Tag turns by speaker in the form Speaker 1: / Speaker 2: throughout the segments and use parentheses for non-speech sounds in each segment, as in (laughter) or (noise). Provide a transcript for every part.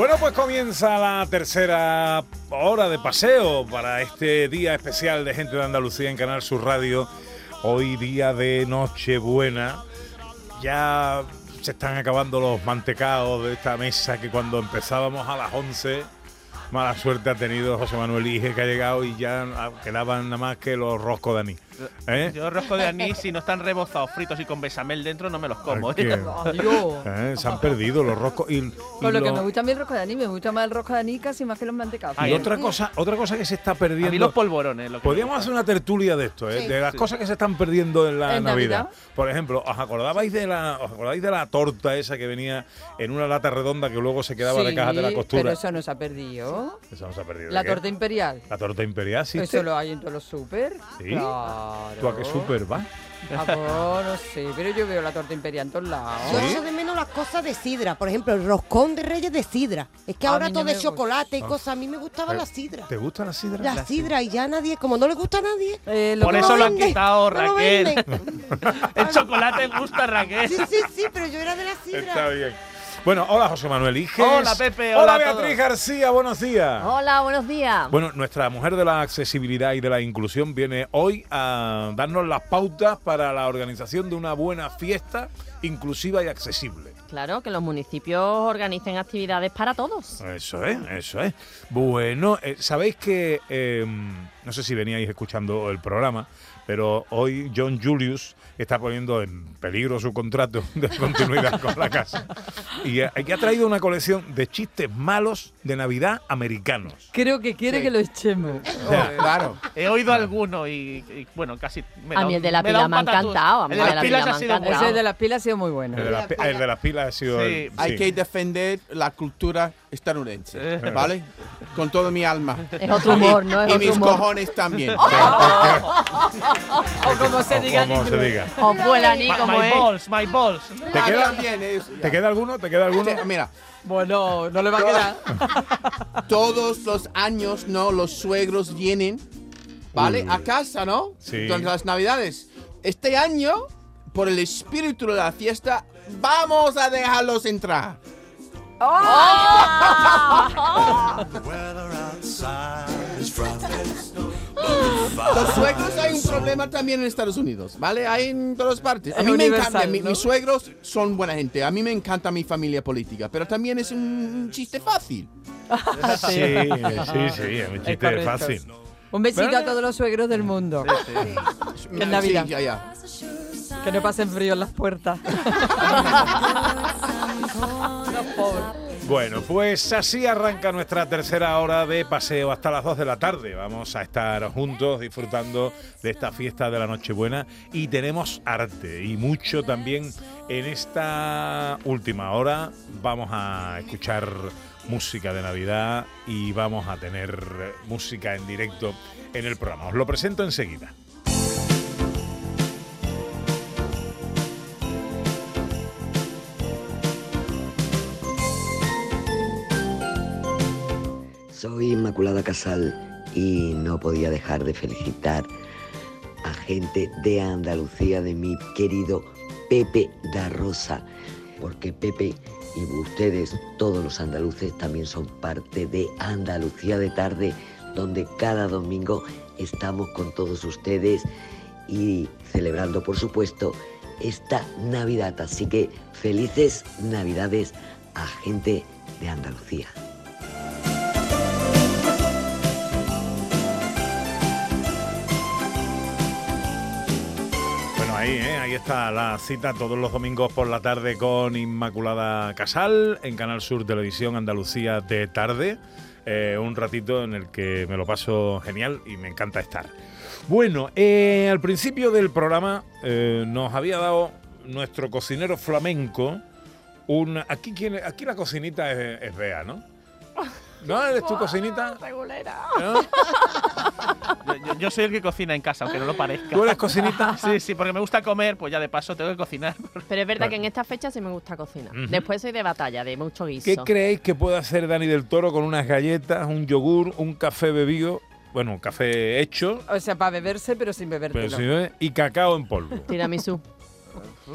Speaker 1: Bueno, pues comienza la tercera hora de paseo para este día especial de Gente de Andalucía en Canal Sur Radio. Hoy día de Nochebuena. Ya se están acabando los mantecados de esta mesa que cuando empezábamos a las 11, mala suerte ha tenido José Manuel Ige que ha llegado y ya quedaban nada más que los roscos de anís. ¿Eh?
Speaker 2: Yo rosco de anís, si no están rebozados, fritos y con besamel dentro, no me los como.
Speaker 1: Qué- (laughs) ¿Eh? Se han perdido los roscos. Y, y
Speaker 3: Con lo que me gusta a mí el rosco de anís, me gusta más el rosco de anís casi más que los mantecados.
Speaker 1: y otra cosa, otra cosa que se está
Speaker 2: A mí
Speaker 1: perdiendo.
Speaker 2: los polvorones. Lo que
Speaker 1: Podríamos hacer una tertulia de esto, ¿eh? de las cosas que se están perdiendo en la
Speaker 3: ¿En
Speaker 1: Navidad.
Speaker 3: Navidad?
Speaker 1: Por ejemplo, ¿os acordabais de la os acordáis de la torta esa que venía en una lata redonda que luego se quedaba de
Speaker 3: Sí,
Speaker 1: caja de la
Speaker 3: Pero
Speaker 1: costura?
Speaker 3: eso no se ha perdido.
Speaker 1: Esa no se ha perdido.
Speaker 3: La torta imperial.
Speaker 1: La torta imperial, sí.
Speaker 3: Eso lo hay en todos los súper.
Speaker 1: ¿Sí?
Speaker 3: Claro.
Speaker 1: ¿Tú a qué súper vas?
Speaker 3: Pues, no sé, pero yo veo la torta imperial en todos lados.
Speaker 4: Yo
Speaker 1: ¿Sí?
Speaker 4: echo de menos las cosas de sidra. Por ejemplo, el roscón de reyes de sidra. Es que
Speaker 3: A
Speaker 4: ahora
Speaker 3: no
Speaker 4: todo es chocolate y
Speaker 1: Ah.
Speaker 4: cosas. A mí me gustaba
Speaker 1: ¿Te-
Speaker 4: la sidra.
Speaker 1: ¿Te gusta la sidra?
Speaker 4: La sidra y ya nadie, como no le gusta a nadie.
Speaker 3: Eh, lo
Speaker 2: Por eso lo han quitado,
Speaker 4: lo
Speaker 2: Raquel.
Speaker 4: venden. (laughs)
Speaker 2: El chocolate gusta, Raquel.
Speaker 4: Sí, sí, sí, pero yo era de la sidra.
Speaker 1: Está bien. Bueno, hola José Manuel Iges.
Speaker 2: Hola, Pepe,
Speaker 1: Hola
Speaker 2: hola
Speaker 1: Beatriz
Speaker 2: todos.
Speaker 1: García, buenos días.
Speaker 5: Hola, buenos días.
Speaker 1: Bueno, nuestra mujer de la accesibilidad y de la inclusión viene hoy a darnos las pautas para la organización de una buena fiesta inclusiva y accesible.
Speaker 5: Claro, que los municipios organicen actividades para todos.
Speaker 1: Eso es, eso es. Bueno, eh, sabéis que, eh, no sé si veníais escuchando el programa, pero hoy John Julius está poniendo en peligro su contrato (laughs) de continuidad con la casa. Y eh, que ha traído una colección de chistes malos de Navidad americanos.
Speaker 3: Creo que quiere que lo echemos.
Speaker 2: Claro. He oído alguno y, y, bueno, casi. me
Speaker 5: A mí el de la pila me ha encantado, a mí
Speaker 2: El de las
Speaker 5: la
Speaker 2: pilas
Speaker 5: pila
Speaker 2: ha
Speaker 5: me ha
Speaker 2: sido.
Speaker 3: Ese de las pilas ha sido muy bueno.
Speaker 1: El de, las pi- el de las pilas ha sido...
Speaker 2: Sí,
Speaker 1: el-
Speaker 6: Hay
Speaker 1: sí.
Speaker 6: que defender la cultura estadounidense,
Speaker 2: Eh.
Speaker 6: ¿vale? Con todo mi alma.
Speaker 5: Es otro humor, ¿no? Es
Speaker 6: y
Speaker 5: otro
Speaker 6: mis
Speaker 5: humor.
Speaker 6: cojones también. (laughs)
Speaker 3: O como se
Speaker 1: O
Speaker 3: diga
Speaker 1: como se diga.
Speaker 5: O vuela ni
Speaker 2: My,
Speaker 5: como
Speaker 2: my
Speaker 5: es.
Speaker 2: balls, my balls.
Speaker 1: ¿Te queda,
Speaker 6: también es-
Speaker 1: ¿Te queda alguno? ¿Te queda alguno?
Speaker 6: Mira,
Speaker 3: Bueno, no le va a quedar. (laughs)
Speaker 6: todos los años, ¿no? Los suegros vienen, ¿vale? A casa, ¿no?
Speaker 1: Sí.
Speaker 6: Durante las navidades. Este año, por el espíritu de la fiesta, vamos a dejarlos entrar. Los suegros hay un problema también en Estados Unidos, ¿vale? Hay en todas partes. A
Speaker 3: Es
Speaker 6: mí me encanta, mi- mis suegros son buena gente, a mí me encanta mi familia política, pero también es un chiste fácil.
Speaker 1: Sí, sí, sí, (laughs) es un chiste
Speaker 3: correcto.
Speaker 1: fácil.
Speaker 3: Un besito a todos los suegros del mundo. Que es Navidad.
Speaker 6: Sí, ya, ya.
Speaker 3: Que no pasen frío en las puertas. (laughs)
Speaker 1: Bueno, pues así arranca nuestra tercera hora de paseo hasta las 2 de la tarde. Vamos a estar juntos disfrutando de esta fiesta de la Nochebuena y tenemos arte y mucho también en esta última hora. Vamos a escuchar música de Navidad y vamos a tener música en directo en el programa. Os lo presento enseguida.
Speaker 7: Soy Inmaculada Casal y no podía dejar de felicitar a gente de Andalucía, de mi querido Pepe da Rosa, porque Pepe y ustedes, todos los andaluces, también son parte de Andalucía de tarde, donde cada domingo estamos con todos ustedes y celebrando, por supuesto, esta Navidad. Así que felices Navidades a gente de Andalucía.
Speaker 1: Ahí, ¿eh? ahí está la cita todos los domingos por la tarde con Inmaculada Casal en Canal Sur Televisión Andalucía de tarde. Eh, un ratito en el que me lo paso genial y me encanta estar. Bueno, eh, al principio del programa nos había dado nuestro cocinero flamenco un... Aquí, aquí la cocinita es, es ¿no? ¿No? ¿Eres tu cocinita? ¿No?
Speaker 2: Yo, yo- yo soy el que cocina en casa, aunque no lo parezca.
Speaker 1: ¿Tú eres cocinita? (laughs)
Speaker 2: Sí, sí, porque me gusta comer, pues ya de paso tengo que cocinar.
Speaker 5: Pero es verdad que en esta fecha sí me gusta cocinar. Después soy de batalla, de mucho guiso.
Speaker 1: ¿Qué creéis que puede hacer Dani del Toro con unas galletas, un yogur, un café bebido, bueno, un café hecho,
Speaker 3: O sea, para beberse, pero sin bebértelo.
Speaker 1: pero y cacao en polvo?
Speaker 5: Tiramisú.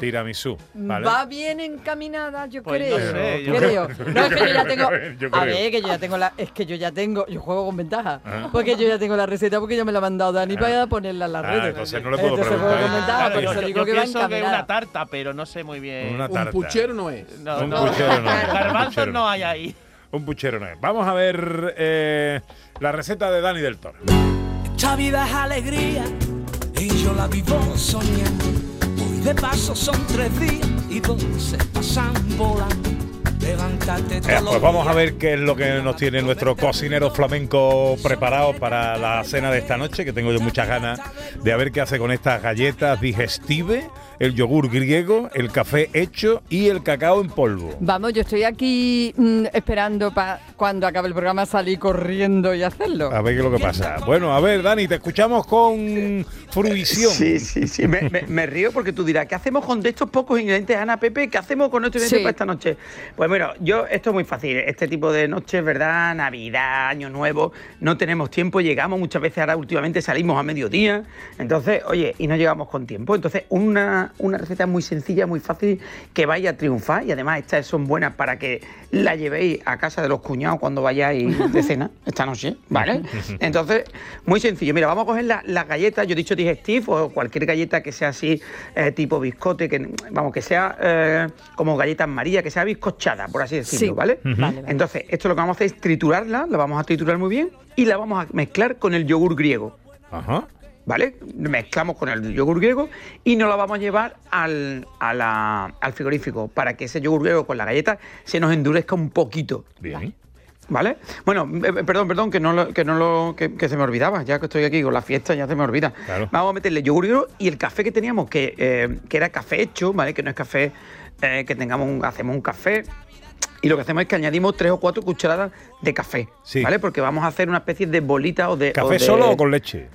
Speaker 1: Tiramisú, ¿vale?
Speaker 3: Va bien encaminada, yo
Speaker 2: Pues
Speaker 3: creo.
Speaker 2: no sé, yo
Speaker 3: creo. No, es que yo ya (laughs) tengo.
Speaker 1: Yo
Speaker 3: A ver, que yo ya tengo la. Es que yo ya tengo. Yo juego con ventaja.
Speaker 1: Ah.
Speaker 3: Porque yo ya tengo la receta porque ya me la ha mandado Dani para ponerla en las
Speaker 1: Ah,
Speaker 3: redes.
Speaker 1: entonces no le puedo
Speaker 3: Entonces
Speaker 1: preguntar.
Speaker 3: juego con ventaja,
Speaker 2: Claro,
Speaker 3: por
Speaker 2: yo,
Speaker 3: eso
Speaker 2: yo-
Speaker 3: digo
Speaker 2: yo
Speaker 3: que va
Speaker 2: que es una tarta, pero no sé muy bien.
Speaker 1: Una
Speaker 6: Un
Speaker 1: tarta.
Speaker 6: puchero no es.
Speaker 2: No,
Speaker 1: Un
Speaker 2: no.
Speaker 1: puchero no.
Speaker 2: Garbanzos
Speaker 1: puchero
Speaker 2: no hay ahí.
Speaker 1: Un puchero no es. Vamos a ver eh, la receta de Dani del Toro.
Speaker 8: Esta vida es alegría y yo la vivo soñando. De paso son tres días y dos se pasan volando. Levántate
Speaker 1: Eh, pues vamos a ver qué es lo que nos tiene nuestro cocinero flamenco preparado para la cena de esta noche, que tengo yo muchas ganas de ver qué hace con estas galletas digestive, el yogur griego, el café hecho y el cacao en polvo.
Speaker 3: Vamos, yo estoy aquí mm, esperando para cuando acabe el programa salir corriendo y hacerlo.
Speaker 1: A ver qué es lo que pasa. Bueno, a ver, Dani, te escuchamos con fruición.
Speaker 9: Sí, sí, sí. Me, me- me río porque tú dirás, ¿qué hacemos con de estos pocos ingredientes, Ana Pepe? ¿Qué hacemos con estos ingredientes
Speaker 3: Sí.
Speaker 9: para esta noche? Pues bueno, yo, esto es muy fácil. Este tipo de noches, ¿verdad? Navidad, Año Nuevo, no tenemos tiempo, llegamos muchas veces, ahora últimamente salimos a mediodía. Entonces, oye, y no llegamos con tiempo. Entonces, una, una receta muy sencilla, muy fácil, que vaya a triunfar. Y además, estas son buenas para que la llevéis a casa de los cuñados cuando vayáis de cena (laughs) esta noche, ¿vale? (laughs) Entonces, muy sencillo. Mira, vamos a coger la- las galletas, yo he dicho digestive o cualquier galleta que sea así, eh, tipo biscote, que vamos, que sea eh, como galletas María, que sea bizcochada, por así decirlo,
Speaker 3: Sí.
Speaker 9: ¿vale?
Speaker 3: Vale, vale.
Speaker 9: Entonces, esto lo que vamos a hacer es triturarla, la vamos a triturar muy bien y la vamos a mezclar con el yogur griego.
Speaker 1: Ajá.
Speaker 9: ¿Vale? Mezclamos con el yogur griego y nos la vamos a llevar al, a la- al frigorífico para que ese yogur griego con la galleta se nos endurezca un poquito.
Speaker 1: Bien.
Speaker 9: ¿Vale? Bueno, eh, eh, perdón, perdón, que no lo, que no lo, que, que se me olvidaba, ya que estoy aquí con la fiesta, ya se me olvida.
Speaker 1: Claro.
Speaker 9: Vamos a meterle yogur griego y el café que teníamos, que, eh, que era café hecho, ¿vale? Que no es café eh, que tengamos un, hacemos un café. Y lo que hacemos es que añadimos tres o cuatro cucharadas de café,
Speaker 1: Sí.
Speaker 9: ¿vale? Porque vamos a hacer una especie de bolita o de...
Speaker 1: ¿Café
Speaker 9: de-
Speaker 1: solo o con leche?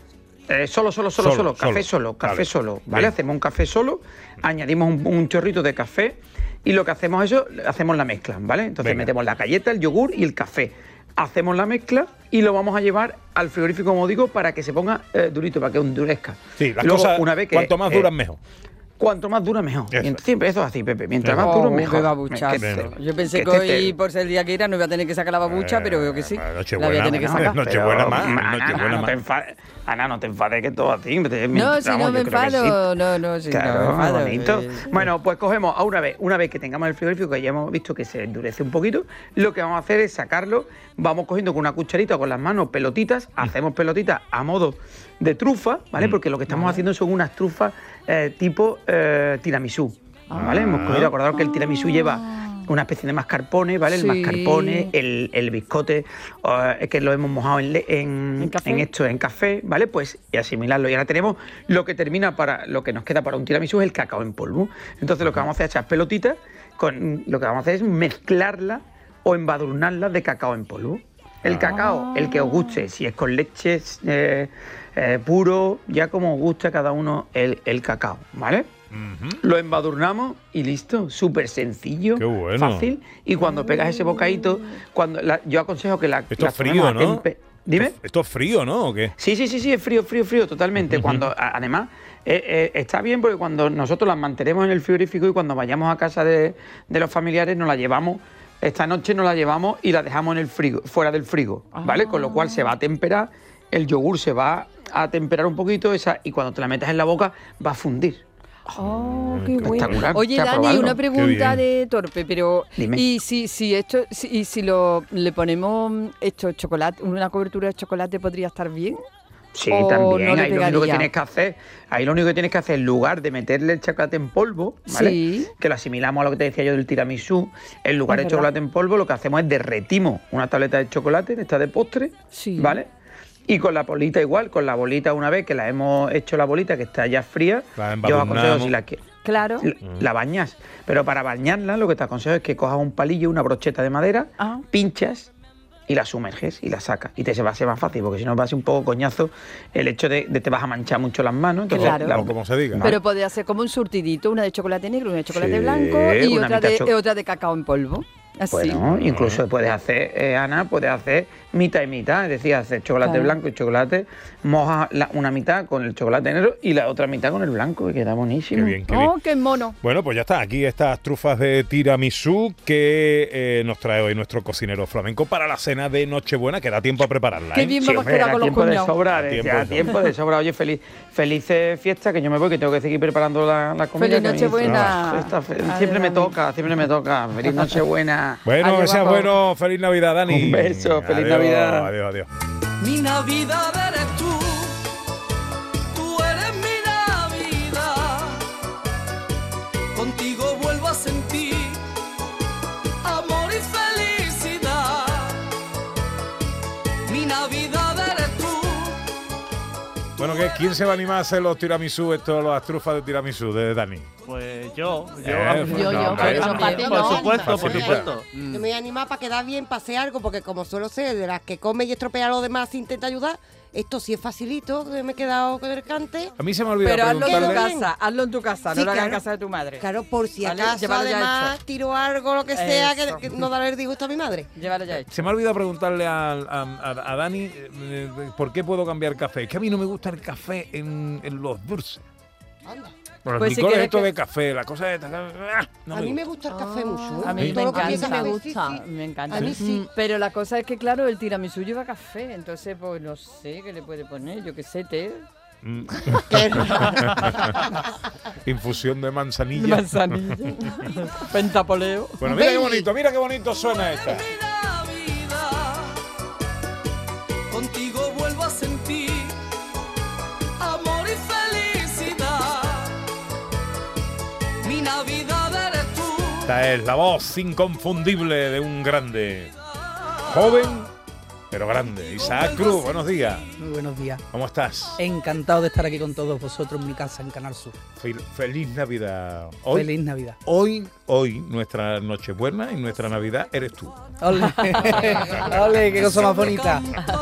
Speaker 9: Eh, solo, solo, solo,
Speaker 1: Solo,
Speaker 9: solo, café
Speaker 1: solo.
Speaker 9: café solo, ¿vale? Hacemos un café solo, añadimos un, chorrito de café y lo que hacemos es eso, hacemos la mezcla, ¿vale? Entonces metemos la galleta, el yogur y el café. Hacemos la mezcla y lo vamos a llevar al frigorífico, como digo, para que se ponga eh, durito, para que endurezca.
Speaker 1: Sí, las cosas,
Speaker 9: una vez que,
Speaker 1: cuanto más
Speaker 9: eh,
Speaker 1: duran, mejor.
Speaker 9: Cuanto más dura, mejor.
Speaker 1: Eso.
Speaker 9: Siempre eso es así, Pepe. Mientras más duro,
Speaker 3: Oh,
Speaker 9: mejor.
Speaker 3: qué babuchazo.
Speaker 9: Que-
Speaker 3: Yo pensé
Speaker 9: que
Speaker 3: hoy, por ser el día que era, no iba a tener que sacar la babucha, pero veo que sí. La voy a tener que sacar.
Speaker 1: Nochebuena
Speaker 9: Pero,
Speaker 1: más,
Speaker 9: Ana, no
Speaker 1: más.
Speaker 9: te enfades, Ana, no te enfades que todo a ti. te-
Speaker 3: No, si no me enfado, no, no, si
Speaker 9: Claro,
Speaker 3: no me enfado.
Speaker 9: bonito.
Speaker 3: eh,
Speaker 9: Bueno, pues cogemos a una vez, una vez que tengamos el frigorífico, que ya hemos visto que se endurece un poquito, lo que vamos a hacer es sacarlo, vamos cogiendo con una cucharita o con las manos pelotitas, hacemos pelotitas a modo de trufa, ¿vale?
Speaker 1: Mm.
Speaker 9: Porque lo que estamos haciendo son unas trufas eh, tipo eh, tiramisú, ¿vale? Hemos
Speaker 1: Ah.
Speaker 9: cogido, acordaros que el tiramisú lleva una especie de mascarpone, ¿vale? El mascarpone, el, el biscote, eh, que lo hemos mojado en, le- en,
Speaker 3: ¿En café?
Speaker 9: en esto, en café, ¿vale? Pues y asimilarlo. Y ahora tenemos lo que termina para, lo que nos queda para un tiramisú es el cacao en polvo. Entonces lo que vamos a hacer es echar pelotitas, con, lo que vamos a hacer es mezclarla o embadurnarla de cacao en polvo. El cacao, el que os guste, si es con leche eh, eh, puro, ya como os guste a cada uno el, el cacao, ¿vale? Lo embadurnamos y listo, súper sencillo,
Speaker 1: Qué bueno.
Speaker 9: fácil. Y cuando pegas ese bocadito, cuando la- yo aconsejo que la
Speaker 1: Esto
Speaker 9: la
Speaker 1: es frío, ¿no?
Speaker 9: tempe- Dime.
Speaker 1: Esto, es frío, ¿no? ¿O qué?
Speaker 9: Sí, sí, sí, sí, es frío, frío, frío, totalmente. Cuando, además, eh, eh, está bien porque cuando nosotros las mantenemos en el frigorífico y cuando vayamos a casa de, de los familiares nos la llevamos, esta noche nos la llevamos y la dejamos en el frigo, fuera del frigo, ¿vale? Con lo cual se va a temperar, el yogur se va a temperar un poquito esa, y cuando te la metas en la boca va a fundir.
Speaker 3: Oh, qué bueno. Oye, Dani,
Speaker 9: probarlo.
Speaker 3: una pregunta de torpe, pero
Speaker 9: Dime.
Speaker 3: y si si esto si, y si lo le ponemos esto chocolate, una cobertura de chocolate podría estar bien?
Speaker 9: Sí,
Speaker 3: ¿O
Speaker 9: también.
Speaker 3: no
Speaker 9: ahí lo único que tienes que hacer, ahí lo único que tienes que hacer, en lugar de meterle el chocolate en polvo, ¿vale?
Speaker 3: Sí.
Speaker 9: Que lo asimilamos a lo que te decía yo del tiramisú, en lugar
Speaker 3: Es
Speaker 9: de
Speaker 3: verdad.
Speaker 9: chocolate en polvo, lo que hacemos es derretimos una tableta de chocolate, de esta de postre,
Speaker 3: Sí.
Speaker 9: ¿vale? Y con la bolita igual, con la bolita una vez que la hemos hecho la bolita, que está ya fría, yo os aconsejo si la que
Speaker 3: Claro.
Speaker 9: la, la bañas. Pero para bañarla, lo que te aconsejo es que cojas un palillo, una brocheta de madera,
Speaker 3: Ah.
Speaker 9: pinchas y la sumerges y la sacas. Y te se va a ser más fácil, porque si no va a ser un poco coñazo el hecho de, de te vas a manchar mucho las manos. entonces
Speaker 3: Claro.
Speaker 9: la-
Speaker 1: O como se diga.
Speaker 3: Pero podría ser como un surtidito, una de chocolate negro, una de chocolate
Speaker 1: Sí,
Speaker 3: blanco y otra de, otra de cacao en polvo. Así.
Speaker 9: Bueno, incluso puedes hacer, eh, Ana, puedes hacer mitad y mitad, es decir, hacer chocolate
Speaker 3: Claro.
Speaker 9: blanco y chocolate, moja la- una mitad con el chocolate negro y la otra mitad con el blanco, que queda buenísimo.
Speaker 1: Qué bien, qué bien.
Speaker 3: Oh, qué mono.
Speaker 1: Bueno, pues ya está. Aquí estas trufas de tiramisú que eh, nos trae hoy nuestro cocinero flamenco para la cena de Nochebuena, que da tiempo a prepararla.
Speaker 3: Qué
Speaker 1: ¿eh?
Speaker 3: bien
Speaker 9: Sí,
Speaker 3: vamos a
Speaker 9: hombre,
Speaker 3: quedar
Speaker 9: da
Speaker 3: con los
Speaker 9: tiempo de
Speaker 3: cuñados.
Speaker 9: sobra,
Speaker 1: Da
Speaker 9: eh,
Speaker 1: tiempo
Speaker 9: ya
Speaker 1: de
Speaker 9: tiempo de sobra. Oye, feliz, felices fiestas, que yo me voy, que tengo que seguir preparando la, la comida.
Speaker 3: Feliz. Nochebuena.
Speaker 9: Ah, siempre me toca, siempre me toca. Feliz Nochebuena.
Speaker 1: Bueno, que sea bueno. Feliz Navidad, Dani.
Speaker 9: Un beso, feliz
Speaker 1: Adiós,
Speaker 9: Navidad.
Speaker 1: Adiós, adiós.
Speaker 8: Mi Navidad eres tú, tú
Speaker 1: Bueno, ¿qué? ¿quién se va a animar a hacer los tiramisú, estos, las trufas de tiramisú de Dani?
Speaker 2: Pues yo, yo.
Speaker 1: Eh,
Speaker 5: Yo, yo,
Speaker 1: no,
Speaker 5: para ti
Speaker 2: por
Speaker 5: no.
Speaker 2: supuesto, por supuesto.
Speaker 4: Yo me voy a animar para quedar bien, para hacer algo, porque como suelo ser de las que come y estropea a los demás, intenta ayudar. Esto sí es facilito, que me he quedado con el cante.
Speaker 1: A mí se me ha olvidado
Speaker 3: Pero hazlo en tu casa, hazlo en tu casa,
Speaker 4: Sí,
Speaker 3: no lo hagas en casa de tu madre.
Speaker 4: Claro, por si
Speaker 3: Vale,
Speaker 4: acaso,
Speaker 3: llévalo
Speaker 4: además, tiro algo, lo que sea, que, que no darle el disgusto a mi madre.
Speaker 3: Llévalo ya hecho.
Speaker 1: Se me ha olvidado preguntarle a, a- a- a Dani eh, eh, por qué puedo cambiar café. Es que a mí no me gusta el café en, en los dulces. Por los
Speaker 3: Pues si
Speaker 1: licores
Speaker 3: quieres
Speaker 1: estos
Speaker 3: que-
Speaker 1: de café, la cosa esta. ah, no
Speaker 4: a mí me
Speaker 1: gusta.
Speaker 4: el café mucho.
Speaker 3: A mí
Speaker 4: Todo
Speaker 3: me
Speaker 4: lo que
Speaker 3: encanta.
Speaker 5: Me gusta.
Speaker 4: sí, sí.
Speaker 3: Me encanta.
Speaker 4: A mí sí.
Speaker 3: Mm, Pero la cosa es que, claro, el tiramisú lleva café, entonces, pues no sé qué le puede poner, yo qué sé, té.
Speaker 1: Mm.
Speaker 4: Qué (laughs)
Speaker 1: Infusión de manzanilla.
Speaker 3: Manzanilla. (laughs) Pentapoleo.
Speaker 1: Bueno, mira qué bonito, mira qué bonito suena esta. Esta es la voz inconfundible de un grande. Joven, pero grande. Isaac Cruz, buenos días.
Speaker 10: Muy buenos días.
Speaker 1: ¿Cómo estás?
Speaker 10: Encantado de estar aquí con todos vosotros en mi casa, en Canal Sur.
Speaker 1: Fel- Feliz Navidad. Hoy,
Speaker 10: Feliz Navidad.
Speaker 1: hoy, hoy, nuestra Nochebuena y nuestra Navidad eres tú.
Speaker 10: ¡Ole! (laughs) ¡Ole! ¡Qué cosa más bonita!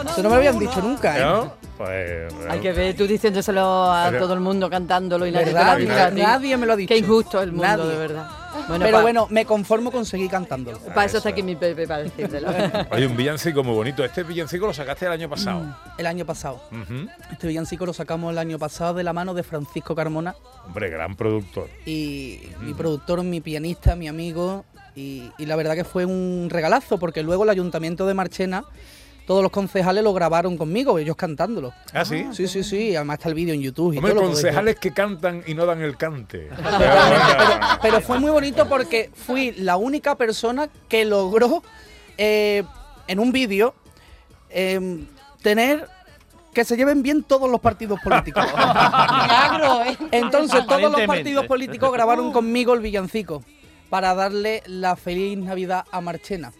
Speaker 10: Eso no me lo habían dicho nunca, ¿eh?
Speaker 1: ¿No? Pues.
Speaker 3: Hay que ver, tú diciéndoselo a
Speaker 1: Pero-
Speaker 3: todo el mundo, cantándolo y nadie te lo
Speaker 10: ¿Verdad?
Speaker 3: ha dicho a ti.
Speaker 10: Nadie me lo ha dicho.
Speaker 3: Qué injusto el mundo,
Speaker 10: Nadie.
Speaker 3: de verdad. Bueno,
Speaker 10: Pero
Speaker 3: pa-
Speaker 10: bueno, me conformo con seguir cantándolo.
Speaker 3: Para eso está aquí mi Pepe, para decírtelo. (laughs)
Speaker 1: Oye, un villancico muy bonito. Este villancico lo sacaste el año pasado.
Speaker 10: Mm, El año pasado.
Speaker 1: Ujú.
Speaker 10: Este villancico lo sacamos el año pasado de la mano de Francisco Carmona
Speaker 1: Hombre, gran productor.
Speaker 10: y mi productor, mi pianista, mi amigo. Y, y la verdad que fue un regalazo porque luego el ayuntamiento de Marchena, todos los concejales lo grabaron conmigo, ellos cantándolo.
Speaker 1: ¿Ah, sí?
Speaker 10: Sí, sí, sí. Además está el vídeo en YouTube. Y
Speaker 1: Hombre,
Speaker 10: todo
Speaker 1: concejales que cantan y no dan el cante. (laughs)
Speaker 10: Pero fue muy bonito porque fui la única persona que logró eh, en un vídeo eh, tener que se lleven bien todos los partidos políticos. (laughs)
Speaker 4: Milagro, ¿eh?
Speaker 10: Entonces todos los partidos políticos grabaron conmigo el villancico para darle la feliz Navidad a Marchena.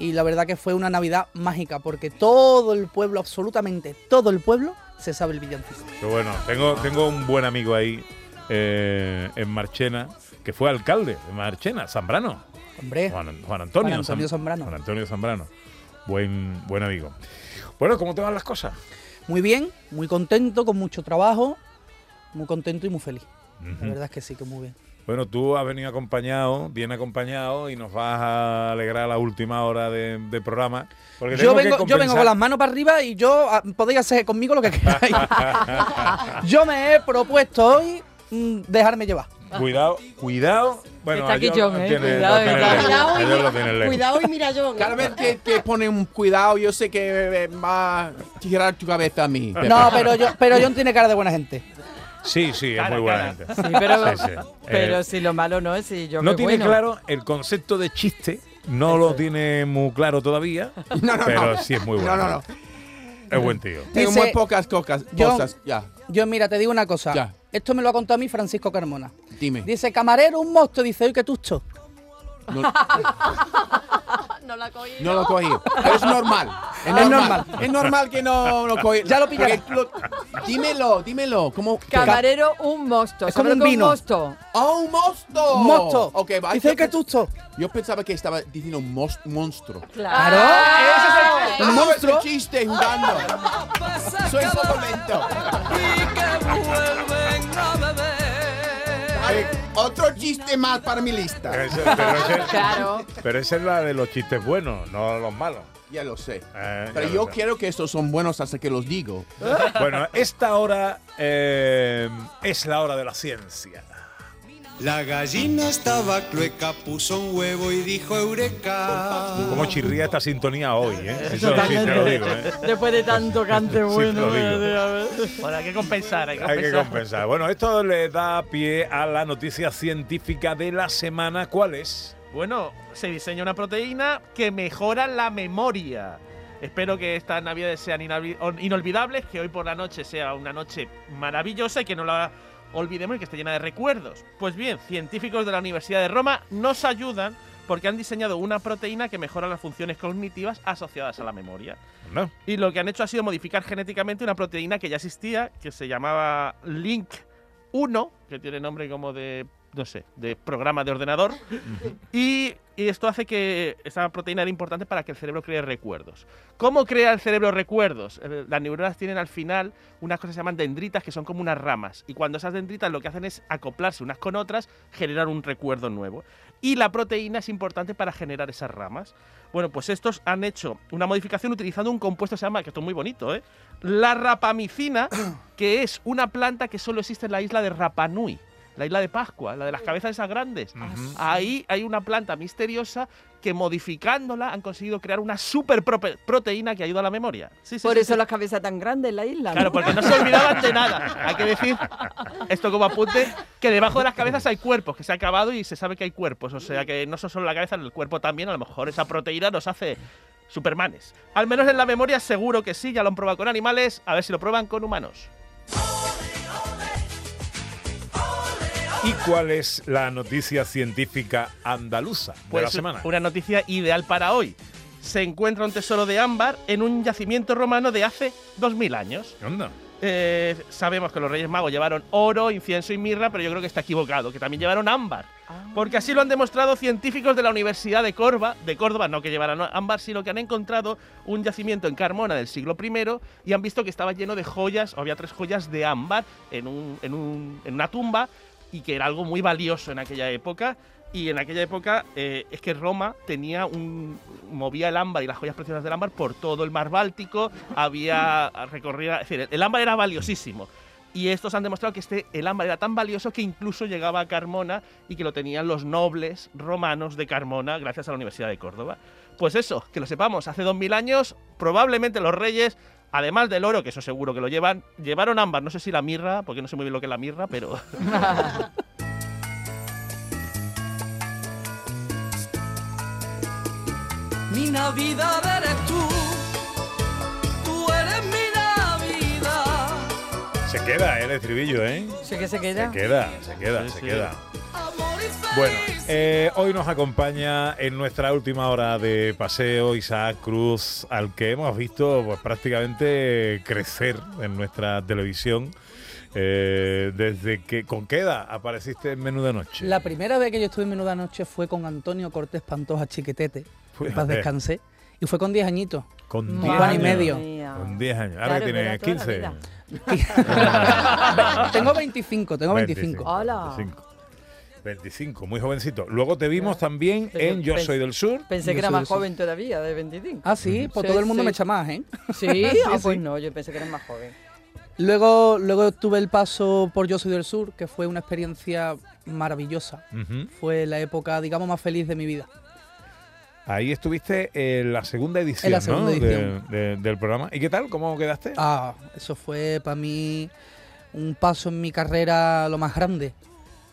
Speaker 10: Y la verdad que fue una Navidad mágica porque todo el pueblo, absolutamente todo el pueblo, se sabe el villancico.
Speaker 1: Qué bueno, tengo, tengo un buen amigo ahí eh, en Marchena, que fue alcalde de Marchena, Zambrano.
Speaker 10: Hombre,
Speaker 1: Juan, Juan Antonio,
Speaker 10: Juan Antonio
Speaker 1: Zam-
Speaker 10: Zambrano.
Speaker 1: Juan Antonio Zambrano. Buen, buen amigo. Bueno, ¿cómo te van las cosas?
Speaker 10: muy bien, muy contento, con mucho trabajo, muy contento y muy feliz. La verdad es que sí, que muy bien.
Speaker 1: Bueno, tú has venido acompañado, bien acompañado, y nos vas a alegrar la última hora de, de programa. Porque
Speaker 10: Yo
Speaker 1: que
Speaker 10: vengo, yo vengo con las manos para arriba y yo ah, podéis hacer conmigo lo que queráis. (laughs) yo me he propuesto hoy mm, dejarme llevar.
Speaker 1: Cuidado, cuidado. Bueno,
Speaker 3: Está aquí
Speaker 1: a John
Speaker 3: John, eh,
Speaker 1: tiene-
Speaker 3: cuidado, cuidado.
Speaker 4: Cuidado
Speaker 1: A John
Speaker 4: cuidado y mira yo.
Speaker 6: Cada vez que, que pone un cuidado, yo sé que eh, va a girar tu cabeza a mí. (laughs)
Speaker 10: No, pero yo, pero John tiene cara de buena gente.
Speaker 1: Sí, sí, es muy buena
Speaker 2: cara.
Speaker 1: gente.
Speaker 3: Sí, pero,
Speaker 1: Sí, sí.
Speaker 3: pero
Speaker 1: Eh,
Speaker 3: si lo malo no es si yo
Speaker 1: no tiene
Speaker 3: bueno.
Speaker 1: claro el concepto de chiste, no lo tiene muy claro todavía, (laughs)
Speaker 6: No, no,
Speaker 1: pero
Speaker 6: no.
Speaker 1: sí es muy
Speaker 6: No,
Speaker 1: bueno.
Speaker 6: no, no.
Speaker 1: Es buen tío.
Speaker 6: Tengo
Speaker 10: Dice-
Speaker 6: muy pocas cocas,
Speaker 10: Yo-
Speaker 6: cosas. Ya,
Speaker 10: Yo, mira, te digo una cosa.
Speaker 6: Ya.
Speaker 10: Esto me lo ha contado a mí Francisco Carmona.
Speaker 6: dime.
Speaker 10: Dice, camarero, un monstruo. Dice, oye, qué tucho.
Speaker 6: No, (laughs)
Speaker 5: No la cogí.
Speaker 6: no lo cogí. Pero es normal. Es normal. Es normal que no lo cogí.
Speaker 10: Ya lo pillaré.
Speaker 6: Dímelo, dímelo. ¿Cómo?
Speaker 3: Camarero, un mosto.
Speaker 10: Es como
Speaker 3: ¿Sabes
Speaker 10: un
Speaker 3: lo que es
Speaker 10: vino.
Speaker 3: mosto?
Speaker 6: ¡Oh, un mosto!
Speaker 10: Un mosto.
Speaker 6: Ok, va.
Speaker 10: Dice,
Speaker 6: pens-
Speaker 10: tucho.
Speaker 6: yo pensaba que estaba diciendo un monstruo.
Speaker 10: Claro.
Speaker 6: Ah,
Speaker 10: Un monstruo.
Speaker 6: Es el chiste jugando. Soy un poco lento. A ver, otro chiste más para mi lista.
Speaker 1: Ese, pero ese- (laughs)
Speaker 3: Claro.
Speaker 1: pero esa es la de los chistes buenos, no los malos.
Speaker 6: Ya lo sé.
Speaker 1: Eh,
Speaker 6: Pero yo
Speaker 1: sé.
Speaker 6: quiero que estos son buenos hasta que los digo.
Speaker 1: Bueno, esta hora eh, es la hora de la ciencia.
Speaker 11: La gallina estaba clueca, puso un huevo y dijo eureka.
Speaker 1: Cómo chirría esta sintonía hoy, ¿eh? Eso sí te lo digo, ¿eh?
Speaker 3: Después de tanto cante
Speaker 1: Sí,
Speaker 3: bueno. ver.
Speaker 2: Bueno, hay que compensar, hay que
Speaker 1: Hay que
Speaker 2: compensar.
Speaker 1: compensar. Bueno, esto le da pie a la noticia científica de la semana. ¿Cuál es?
Speaker 2: Bueno, se diseña una proteína que mejora la memoria. Espero que estas navidades sean inolvi- inolvidables, que hoy por la noche sea una noche maravillosa y que no la olvidemos y que esté llena de recuerdos. Pues bien, científicos de la Universidad de Roma nos ayudan porque han diseñado una proteína que mejora las funciones cognitivas asociadas a la memoria.
Speaker 1: No.
Speaker 2: Y lo que han hecho ha sido modificar genéticamente una proteína que ya existía, que se llamaba Link1, que tiene nombre como de, no sé, de programa de ordenador. y, y esto hace que esa proteína era importante para que el cerebro cree recuerdos. ¿Cómo crea el cerebro recuerdos? Eh, Las neuronas tienen al final unas cosas que se llaman dendritas, que son como unas ramas. Y cuando esas dendritas lo que hacen es acoplarse unas con otras, generar un recuerdo nuevo. Y la proteína es importante para generar esas ramas. Bueno, pues estos han hecho una modificación utilizando un compuesto que se llama, que esto es muy bonito, ¿eh? La rapamicina, que es una planta que solo existe en la isla de Rapa Nui, la isla de Pascua, la de las cabezas esas grandes. Ahí hay una planta misteriosa que modificándola han conseguido crear una super proteína que ayuda a la memoria. Sí, sí,
Speaker 3: Por
Speaker 2: sí,
Speaker 3: eso
Speaker 2: sí.
Speaker 3: las cabezas tan grandes en la isla.
Speaker 2: Claro,
Speaker 3: ¿no?
Speaker 2: porque no se olvidaban de nada. Hay que decir, esto como apunte, que debajo de las cabezas hay cuerpos, que se ha acabado y se sabe que hay cuerpos. O sea que no son solo la cabeza, en el cuerpo también. A lo mejor esa proteína nos hace supermanes. Al menos en la memoria seguro que sí, ya lo han probado con animales, a ver si lo prueban con humanos.
Speaker 1: ¿Y cuál es la noticia científica andaluza de
Speaker 2: Pues
Speaker 1: la semana?
Speaker 2: una noticia ideal para hoy. Se encuentra un tesoro de ámbar en un yacimiento romano de hace 2000 años.
Speaker 1: ¿Qué onda?
Speaker 2: Eh, sabemos que los Reyes Magos llevaron oro, incienso y mirra, pero yo creo que está equivocado, que también llevaron ámbar. Porque así lo han demostrado científicos de la Universidad de Córdoba, de Córdoba, no que llevaran ámbar, sino que han encontrado un yacimiento en Carmona del siglo I y han visto que estaba lleno de joyas, o había tres joyas de ámbar en, un- en un- en una tumba y que era algo muy valioso en aquella época. Y en aquella época eh, es que Roma tenía un movía el ámbar y las joyas preciosas del ámbar por todo el mar Báltico, había (laughs) recorrido, es decir, el ámbar era valiosísimo. Y estos han demostrado que este, el ámbar era tan valioso que incluso llegaba a Carmona y que lo tenían los nobles romanos de Carmona gracias a la Universidad de Córdoba. Pues eso, que lo sepamos, hace 2000 años probablemente los reyes, además del oro, que eso seguro que lo llevan, llevaron ámbar, no sé si la mirra, porque no sé muy bien lo que es la mirra, pero... (laughs)
Speaker 8: Mi Navidad eres tú, tú eres mi Navidad.
Speaker 1: Se queda ¿eh, el estribillo, ¿eh?
Speaker 3: Sí que se queda.
Speaker 1: Se queda, se queda, se queda. Bueno, eh, hoy nos acompaña en nuestra última hora de paseo Isaac Cruz, al que hemos visto pues, prácticamente crecer en nuestra televisión. eh, desde que con qué edad apareciste en Menú de Noche.
Speaker 10: La primera vez que yo estuve en Menuda Noche fue con Antonio Cortés Pantoja Chiquetete.
Speaker 1: Fue-
Speaker 10: en paz descansé. Y fue con 10 añitos.
Speaker 1: Con
Speaker 10: Un
Speaker 1: 10
Speaker 10: año y
Speaker 1: años.
Speaker 10: medio.
Speaker 1: Con 10 años. Ahora
Speaker 10: Claro,
Speaker 1: que tienes
Speaker 10: toda la
Speaker 1: 15.
Speaker 10: vida. (laughs) tengo 25, tengo 25.
Speaker 3: Hola.
Speaker 1: 25. 25, muy jovencito. Luego te vimos también en Yo Soy del Sur.
Speaker 3: Pensé que era más joven todavía, de 25.
Speaker 10: Ah, sí, pues todo el mundo me echa más, ¿eh?
Speaker 3: ¿Sí? (laughs) ah, pues no, yo pensé que eras más joven.
Speaker 10: Luego, luego tuve el paso por Yo Soy del Sur, que fue una experiencia maravillosa. Fue la época, digamos, más feliz de mi vida.
Speaker 1: Ahí estuviste en la segunda edición,
Speaker 10: En la segunda
Speaker 1: ¿no?
Speaker 10: edición.
Speaker 1: De- de- del programa. ¿Y qué tal? ¿Cómo quedaste?
Speaker 10: Ah, eso fue para mí un paso en mi carrera lo más grande.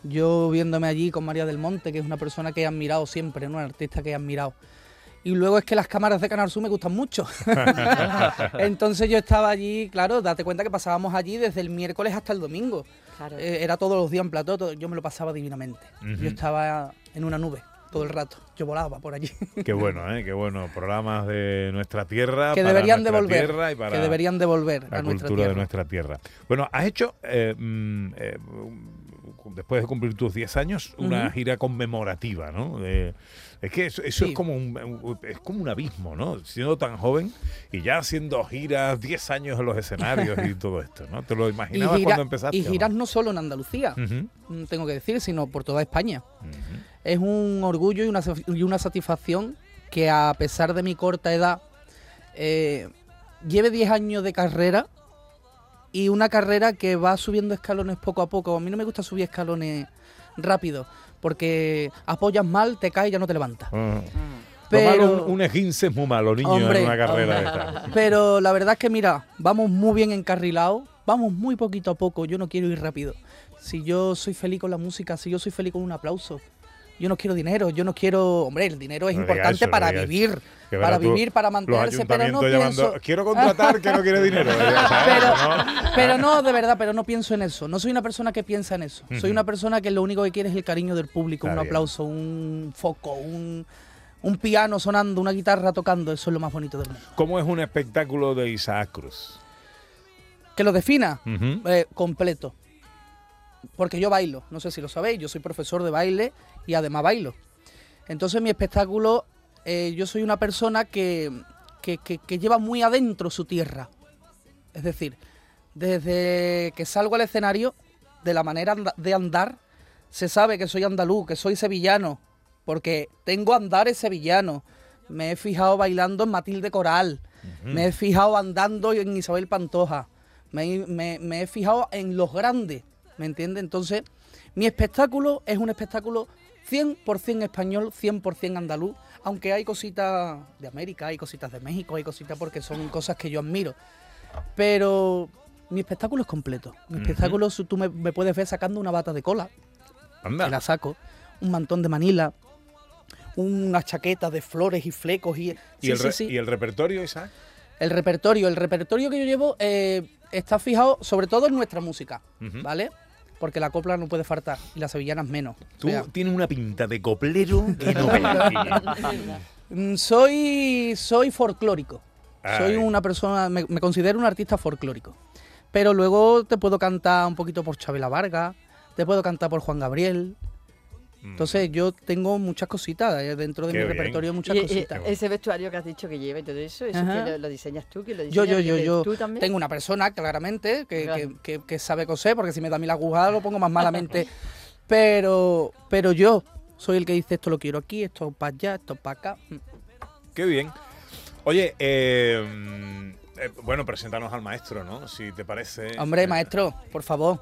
Speaker 10: Yo viéndome allí con María del Monte, que es una persona que he admirado siempre, ¿no? Una artista que he admirado. Y luego es que las cámaras de Canal Sur me gustan mucho. (laughs) Entonces yo estaba allí, claro, date cuenta que pasábamos allí desde el miércoles hasta el domingo. Eh, era todos los días en plató, todo- yo me lo pasaba divinamente. Yo estaba en una nube todo el rato. Yo volaba por allí.
Speaker 1: Qué bueno, ¿eh? Qué bueno. Programas de nuestra tierra.
Speaker 10: que
Speaker 1: para
Speaker 10: deberían
Speaker 1: nuestra
Speaker 10: devolver.
Speaker 1: tierra y para
Speaker 10: que deberían devolver
Speaker 1: la
Speaker 10: a nuestra
Speaker 1: cultura
Speaker 10: tierra.
Speaker 1: de nuestra tierra. Bueno, has hecho, eh, mm, eh, después de cumplir tus 10 años, una gira conmemorativa, ¿no? De- es que eso, eso
Speaker 10: Sí.
Speaker 1: es, como un, es como un abismo, ¿no? Siendo tan joven y ya haciendo giras, 10 años en los escenarios y (laughs) todo esto, ¿no? ¿Te lo imaginabas
Speaker 10: gira-
Speaker 1: cuando empezaste?
Speaker 10: y
Speaker 1: no?
Speaker 10: giras no solo en Andalucía,
Speaker 1: Ujú.
Speaker 10: mm, tengo que decir, sino por toda España. Es un orgullo y una, y una satisfacción que a pesar de mi corta edad, eh, lleve 10 años de carrera y una carrera que va subiendo escalones poco a poco. A mí no me gusta subir escalones rápido, porque apoyas mal, te caes y ya no te levantas.
Speaker 1: Ajá.
Speaker 10: Pero-
Speaker 1: un, un esguince es muy malo, niño,
Speaker 10: Hombre,
Speaker 1: en una carrera estas.
Speaker 10: Pero la verdad es que, mira, vamos muy bien encarrilados, vamos muy poquito a poco, yo no quiero ir rápido. Si yo soy feliz con la música, si yo soy feliz con un aplauso, yo no quiero dinero, yo no quiero, hombre, el dinero es
Speaker 1: No
Speaker 10: importante
Speaker 1: eso,
Speaker 10: para vivir, para
Speaker 1: tú
Speaker 10: vivir, para mantenerse, pero no
Speaker 1: ayuntamientos
Speaker 10: pienso...
Speaker 1: llamando, quiero contratar, que no quiere dinero. (laughs)
Speaker 10: pero,
Speaker 1: ¿no?
Speaker 10: pero no, de verdad, pero no pienso en eso. No soy una persona que piensa en eso. Soy una persona que lo único que quiere es el cariño del público,
Speaker 1: Está
Speaker 10: un
Speaker 1: bien.
Speaker 10: aplauso, un foco, un, un piano sonando, una guitarra tocando. Eso es lo más bonito del mundo.
Speaker 1: ¿Cómo es un espectáculo de Isaac Cruz?
Speaker 10: Que lo defina eh, completo. Porque yo bailo, no sé si lo sabéis, yo soy profesor de baile y además bailo. Entonces mi espectáculo, eh, yo soy una persona que, que, que- que lleva muy adentro su tierra. Es decir, desde que salgo al escenario, de la manera de andar, se sabe que soy andaluz, que soy sevillano, porque tengo andares sevillanos. Me he fijado bailando en Matilde Coral, me he fijado andando en Isabel Pantoja, me, me- me he fijado en los grandes, ¿me entiendes? Entonces, mi espectáculo es un espectáculo 100% español, 100% andaluz, aunque hay cositas de América, hay cositas de México, hay cositas porque son cosas que yo admiro. Pero mi espectáculo es completo. Mi espectáculo, tú me, me puedes ver sacando una bata de cola,
Speaker 1: Anda.
Speaker 10: que la saco, un mantón de Manila, una chaqueta de flores y flecos y,
Speaker 1: ¿Y,
Speaker 10: sí,
Speaker 1: el
Speaker 10: sí, sí.
Speaker 1: ¿Y el repertorio, Isaac?
Speaker 10: El repertorio, el repertorio que yo llevo eh, está fijado sobre todo en nuestra música. ¿vale? Porque la copla no puede faltar y las sevillanas menos. O
Speaker 1: Tú
Speaker 10: sea,
Speaker 1: tienes una pinta de coplero que no (laughs)
Speaker 10: mm, soy soy folclórico. Soy una persona, me, me considero un artista folclórico. Pero luego te puedo cantar un poquito por Chabela Vargas, te puedo cantar por Juan Gabriel. Entonces yo tengo muchas cositas eh, dentro de
Speaker 1: Qué
Speaker 10: mi
Speaker 1: bien.
Speaker 10: repertorio, muchas
Speaker 3: Y, y
Speaker 10: cositas.
Speaker 3: ese vestuario que has dicho que lleva y todo eso, eso que lo, lo diseñas tú, que lo
Speaker 10: Yo,
Speaker 3: diseñas
Speaker 10: yo, yo,
Speaker 3: que
Speaker 10: yo
Speaker 3: tú también.
Speaker 10: tengo una persona, claramente, que,
Speaker 3: Claro.
Speaker 10: que- que- que sabe coser, porque si me da a mí la aguja lo pongo más malamente. (laughs) pero, pero yo soy el que dice esto lo quiero aquí, esto para allá, esto para acá. Mm.
Speaker 1: Qué bien. Oye, eh, mm, eh, bueno, preséntanos al maestro, ¿no? Si te parece.
Speaker 10: Hombre,
Speaker 1: Eh,
Speaker 10: maestro, por favor.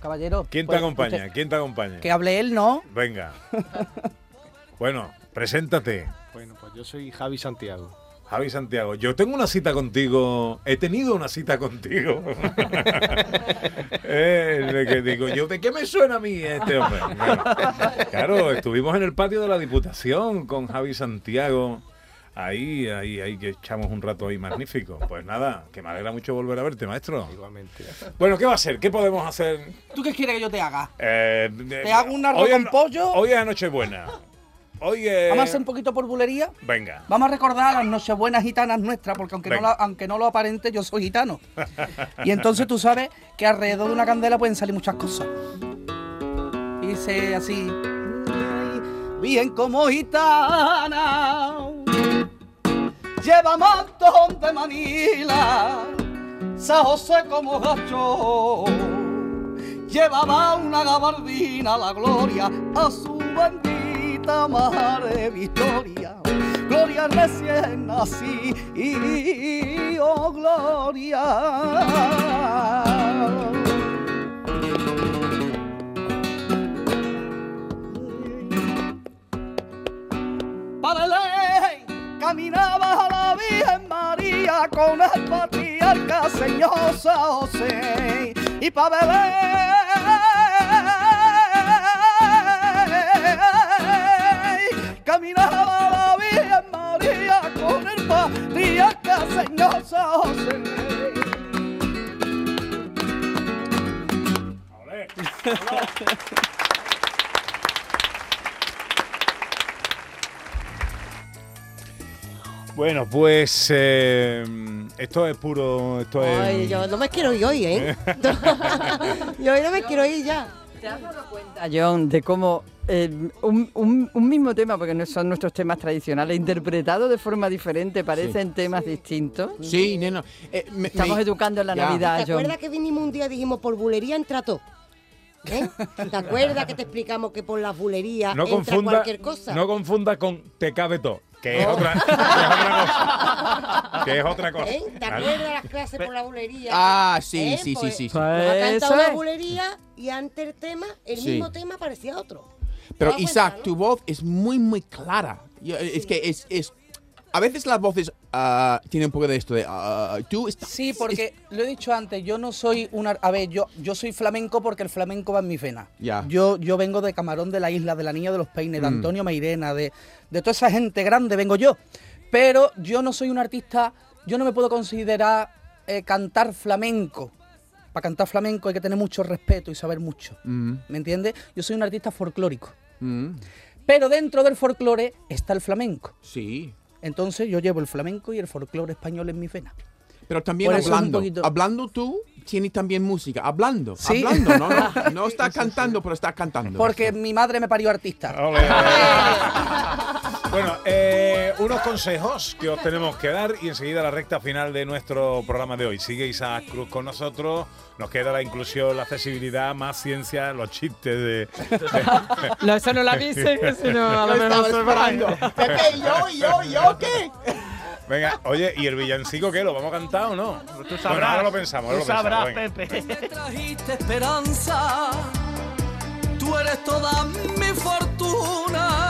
Speaker 10: Caballero.
Speaker 1: ¿Quién te
Speaker 10: pues,
Speaker 1: acompaña?
Speaker 10: usted-
Speaker 1: ¿Quién te acompaña?
Speaker 10: Que hable él, ¿no?
Speaker 1: Venga. bueno, preséntate.
Speaker 12: Bueno, pues yo soy Javi Santiago.
Speaker 1: Javi Santiago, yo tengo una cita contigo, he tenido una cita contigo. (laughs) Eh, de que digo yo, ¿de qué me suena a mí este hombre? Bueno, claro, estuvimos en el patio de la Diputación con Javi Santiago. Ahí, ahí, ahí que echamos un rato ahí magnífico. Pues nada, que me alegra mucho volver a verte, maestro.
Speaker 12: Igualmente.
Speaker 1: Bueno, ¿qué va a ser? ¿Qué podemos hacer?
Speaker 10: ¿Tú qué quieres que yo te haga?
Speaker 1: Eh,
Speaker 10: ¿Te hago un arroz
Speaker 1: hoy
Speaker 10: con pollo?
Speaker 1: Hoy es Nochebuena. Hoy es...
Speaker 10: Vamos a hacer un poquito por bulería.
Speaker 1: Venga.
Speaker 10: Vamos a recordar las nochebuenas gitanas nuestras, porque aunque no, aunque no lo aparente, yo soy gitano. Y entonces tú sabes que alrededor de una candela pueden salir muchas cosas. Y dice así. Bien como gitana, lleva mantón de Manila, San José como gacho, llevaba una gabardina la gloria a su bendita madre Victoria. Gloria recién nací, oh gloria. yo y pa' beber. Caminaba la Virgen María con el patriarca señor sauce.
Speaker 1: Bueno, pues eh, esto es puro. Esto es,
Speaker 4: Ay, yo no me quiero ir hoy, ¿eh? (laughs) (laughs) yo hoy no me quiero ir ya.
Speaker 3: ¿Te has dado cuenta, John, de cómo eh, un, un- un mismo tema, porque no son nuestros temas tradicionales, interpretado de forma diferente, parecen temas distintos?
Speaker 6: Sí, neno. Eh, me-
Speaker 3: Estamos
Speaker 6: me-
Speaker 3: educando en la
Speaker 6: Ya.
Speaker 3: Navidad,
Speaker 4: ¿Te
Speaker 3: John.
Speaker 4: acuerdas que vinimos un día y dijimos por bulería entra todo? ¿Eh? ¿Te acuerdas que te explicamos que por las bulerías
Speaker 1: no
Speaker 4: entra
Speaker 1: confunda,
Speaker 4: cualquier cosa?
Speaker 1: no confunda con te cabe todo, que es
Speaker 4: Oh.
Speaker 1: otra, que es otra cosa. Que es otra cosa.
Speaker 4: ¿Eh? ¿Te
Speaker 1: ¿vale?
Speaker 4: acuerdas de las clases por la bulería?
Speaker 6: Ah, sí,
Speaker 4: ¿Eh?
Speaker 6: sí, sí,
Speaker 4: Pues,
Speaker 6: sí, sí.
Speaker 4: Ha una
Speaker 3: es.
Speaker 4: bulería y antes el tema, el
Speaker 6: Sí.
Speaker 4: mismo tema parecía otro.
Speaker 6: Pero
Speaker 4: ¿Te
Speaker 6: Isaac,
Speaker 4: cuenta,
Speaker 6: tu voz es muy, muy clara. Yo- Es que es, es... A veces las voces ah, tienen un poco de esto de... ah, tú estás...
Speaker 10: Sí, porque lo he dicho antes, yo no soy una... A ver, yo, yo soy flamenco porque el flamenco va en mi vena.
Speaker 6: Ya.
Speaker 10: Yo, yo vengo de Camarón de la Isla, de la Niña de los Peines, de
Speaker 6: Mm.
Speaker 10: Antonio Meirena, de, de toda esa gente grande vengo yo. Pero yo no soy un artista, yo no me puedo considerar eh, cantar flamenco. Para cantar flamenco hay que tener mucho respeto y saber mucho.
Speaker 6: Mm,
Speaker 10: ¿Me entiendes? Yo soy un artista folclórico.
Speaker 6: mm,
Speaker 10: Pero dentro del folclore está el flamenco.
Speaker 6: sí.
Speaker 10: Entonces yo llevo el flamenco y el folclore español en mi vena.
Speaker 6: Pero también hablando.
Speaker 10: poquito-
Speaker 6: Hablando tú, tienes también música. Hablando.
Speaker 10: Sí.
Speaker 6: Hablando, no, no, (laughs) no está cantando, pero está cantando.
Speaker 10: Porque mi madre me parió artista. (laughs)
Speaker 1: Bueno, eh, unos consejos que os tenemos que dar y enseguida la recta final de nuestro programa de hoy. Sigue Isaac Cruz con nosotros. Nos queda la inclusión, la accesibilidad, más ciencia, los chistes de.
Speaker 3: No, eso no lo avisen, que si no, a lo mejor
Speaker 6: esperando. Pepe, yo, yo, yo, ¿qué?
Speaker 1: Venga, oye, ¿y el villancico qué? ¿Lo vamos a cantar o no?
Speaker 2: Tú sabrás.
Speaker 1: Bueno, ahora lo pensamos, ahora
Speaker 2: Tú
Speaker 1: lo pensamos,
Speaker 2: sabrás,
Speaker 1: venga.
Speaker 2: Pepe.
Speaker 8: trajiste esperanza, tú eres toda mi fortuna.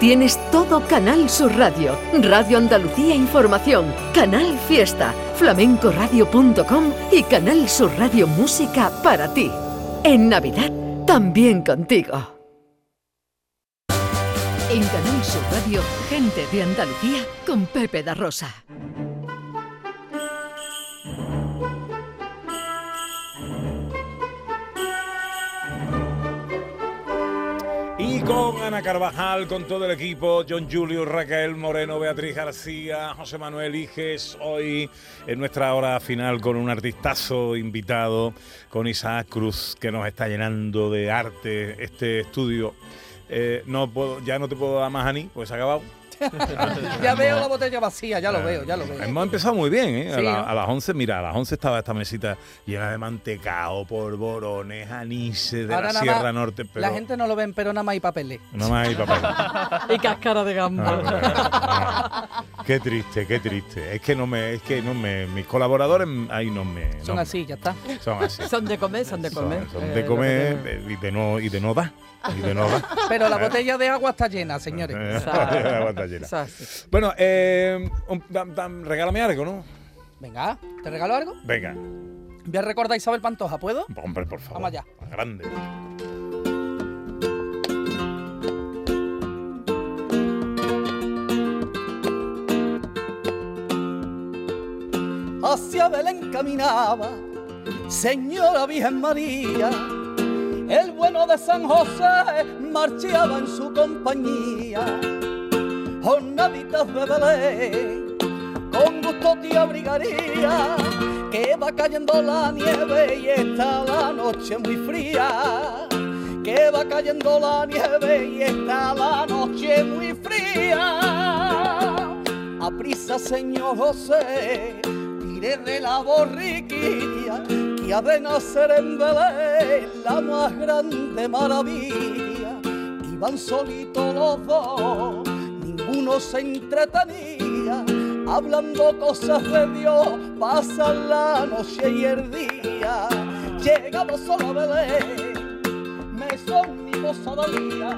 Speaker 13: Tienes todo Canal Sur Radio, Radio Andalucía Información, Canal Fiesta, flamencoradio.com y Canal Sur Radio Música para ti. En Navidad, también contigo. En Canal Sur Radio, gente de Andalucía con Pepe da Rosa.
Speaker 1: Con Ana Carvajal, con todo el equipo, John Julio, Raquel Moreno, Beatriz García, José Manuel Iges, hoy en nuestra hora final con un artistazo invitado, con Isaac Cruz, que nos está llenando de arte este estudio. Eh, no puedo, ya no te puedo dar más a ni, pues se ha acabado. (laughs)
Speaker 10: ya veo la botella vacía, ya lo veo, ya lo veo.
Speaker 1: Hemos empezado muy bien, ¿eh? a,
Speaker 10: Sí,
Speaker 1: la-
Speaker 10: ¿no?
Speaker 1: a las 11, mira, a las 11 estaba esta mesita llena de mantecao, polvorones, anises de
Speaker 10: Ahora
Speaker 1: la
Speaker 10: nada
Speaker 1: Sierra
Speaker 10: más,
Speaker 1: Norte, pero
Speaker 10: La gente no lo ven, pero nada más hay papeles.
Speaker 1: no más hay papel. (laughs)
Speaker 3: Y cáscara de gamba.
Speaker 1: Ah, Qué triste, qué triste. Es que no me, es que no me, mis colaboradores ahí no me.
Speaker 10: Son
Speaker 1: no-
Speaker 10: así, ya está.
Speaker 1: Son así.
Speaker 3: Son de comer, son de comer.
Speaker 1: Son, son
Speaker 3: Eh,
Speaker 1: de comer eh, y de no y de no dar. (laughs)
Speaker 10: Pero la
Speaker 1: Eh.
Speaker 10: botella de agua está llena, señores.
Speaker 1: Eh, (laughs) la bota llena.
Speaker 3: Es así.
Speaker 1: Bueno, eh, un- dam- dam- regálame algo, ¿no?
Speaker 10: Venga, ¿te regalo algo?
Speaker 1: Venga,
Speaker 10: Voy a recordar a Isabel Pantoja, ¿puedo?
Speaker 1: hombre, por favor.
Speaker 10: Vamos allá.
Speaker 1: Grande.
Speaker 10: hacia Belén caminaba, Señora Virgen María. El bueno de San José marchaba en su compañía. Jornaditas de Belén, con gusto te abrigaría, que va cayendo la nieve y está la noche muy fría. Que va cayendo la nieve y está la noche muy fría. A prisa, señor José, tire de la borriquilla ha de nacer en Belén la más grande maravilla. Iban solitos los dos, ninguno se entretenía, hablando cosas de Dios, pasan la noche y el día. llegado solo a Belén, me son mi posadolía.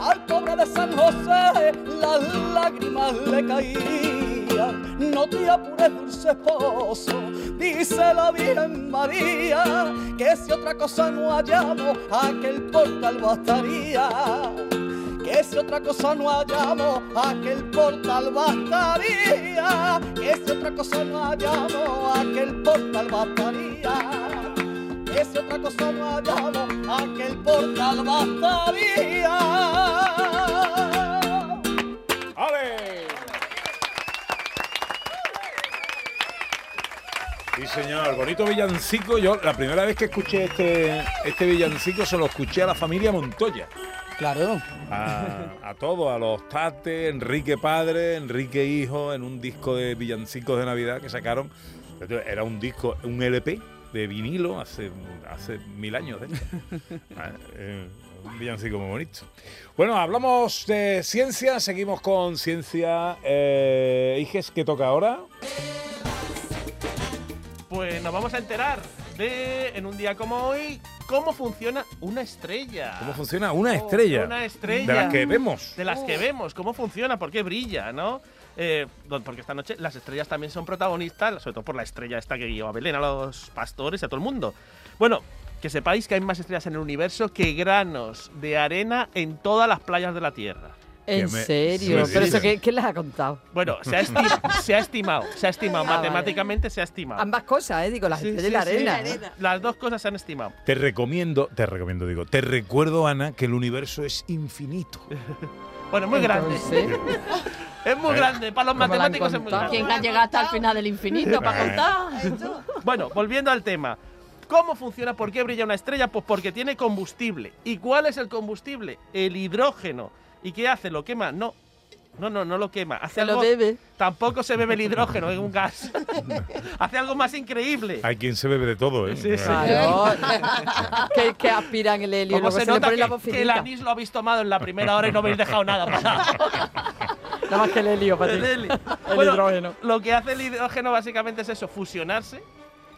Speaker 10: Al pobre de San José las lágrimas le caían. No te apures, dulce esposo, dice la Virgen María, que si otra cosa no hallamos, aquel portal bastaría. Que si otra cosa no hallamos, aquel portal bastaría. Que si otra cosa no hallamos, aquel portal bastaría. Que si otra cosa no hallamos, aquel portal bastaría.
Speaker 1: ¡Ale! Sí, señor, bonito villancico. Yo la primera vez que escuché este, este villancico se lo escuché a la familia Montoya.
Speaker 10: Claro.
Speaker 1: A, a todos, a los Tate, Enrique Padre, Enrique Hijo, en un disco de villancicos de Navidad que sacaron. Era un disco, un LP de vinilo hace, hace mil años, de hecho. (laughs) Ah, eh, un villancico muy bonito. Bueno, hablamos de ciencia, seguimos con ciencia. Eh, Iges, ¿qué toca ahora?
Speaker 2: Nos vamos a enterar de, en un día como hoy, cómo funciona una estrella.
Speaker 1: ¿Cómo funciona una estrella?
Speaker 2: Oh, Una estrella.
Speaker 1: De las que vemos.
Speaker 2: De las que vemos, cómo funciona, por qué brilla, ¿no? Eh, porque esta noche las estrellas también son protagonistas, sobre todo por la estrella esta que guió a Belén, a los pastores y a todo el mundo. Bueno, que sepáis que hay más estrellas en el universo que granos de arena en todas las playas de la Tierra.
Speaker 3: ¿En
Speaker 1: me-
Speaker 3: serio?
Speaker 1: sí,
Speaker 3: ¿Pero
Speaker 1: sí.
Speaker 3: eso qué, qué les ha contado?
Speaker 2: Bueno, se ha, esti- se ha estimado, se ha estimado,
Speaker 3: Ah, vale.
Speaker 2: matemáticamente se ha estimado.
Speaker 3: Ambas cosas, ¿eh? Digo, la
Speaker 2: Sí,
Speaker 3: gente
Speaker 2: sí,
Speaker 3: de la
Speaker 2: sí.
Speaker 3: arena.
Speaker 2: Las dos cosas se han estimado.
Speaker 1: Te recomiendo, te recomiendo, digo, te recuerdo, Ana, que el universo es infinito. (laughs)
Speaker 2: Bueno, muy grande. (laughs) Es muy
Speaker 1: Eh,
Speaker 2: grande, para los
Speaker 3: ¿cómo la han
Speaker 2: matemáticos es muy grande.
Speaker 5: ¿Quién ha llegado hasta el final del infinito para contar?
Speaker 2: Bueno, volviendo al tema. ¿Cómo funciona? ¿Por qué brilla una estrella? Pues porque tiene combustible. ¿Y cuál es el combustible? El hidrógeno. ¿Y qué hace? ¿Lo quema? No. No, no, no lo quema. Hace
Speaker 3: se lo
Speaker 2: algo-
Speaker 3: bebe.
Speaker 2: Tampoco se bebe el hidrógeno, es un gas. (laughs) hace algo más increíble.
Speaker 1: Hay quien se bebe de todo, ¿eh?
Speaker 2: Sí, sí.
Speaker 3: Claro. que, que aspiran el helio
Speaker 2: Como se
Speaker 3: se,
Speaker 2: nota que,
Speaker 3: la
Speaker 2: que el anís lo habéis tomado en la primera hora y no habéis dejado nada para (laughs)
Speaker 3: Nada más que el helio para ti.
Speaker 2: El helio.
Speaker 3: El
Speaker 2: Bueno,
Speaker 3: hidrógeno.
Speaker 2: Lo que hace el hidrógeno básicamente es eso, fusionarse.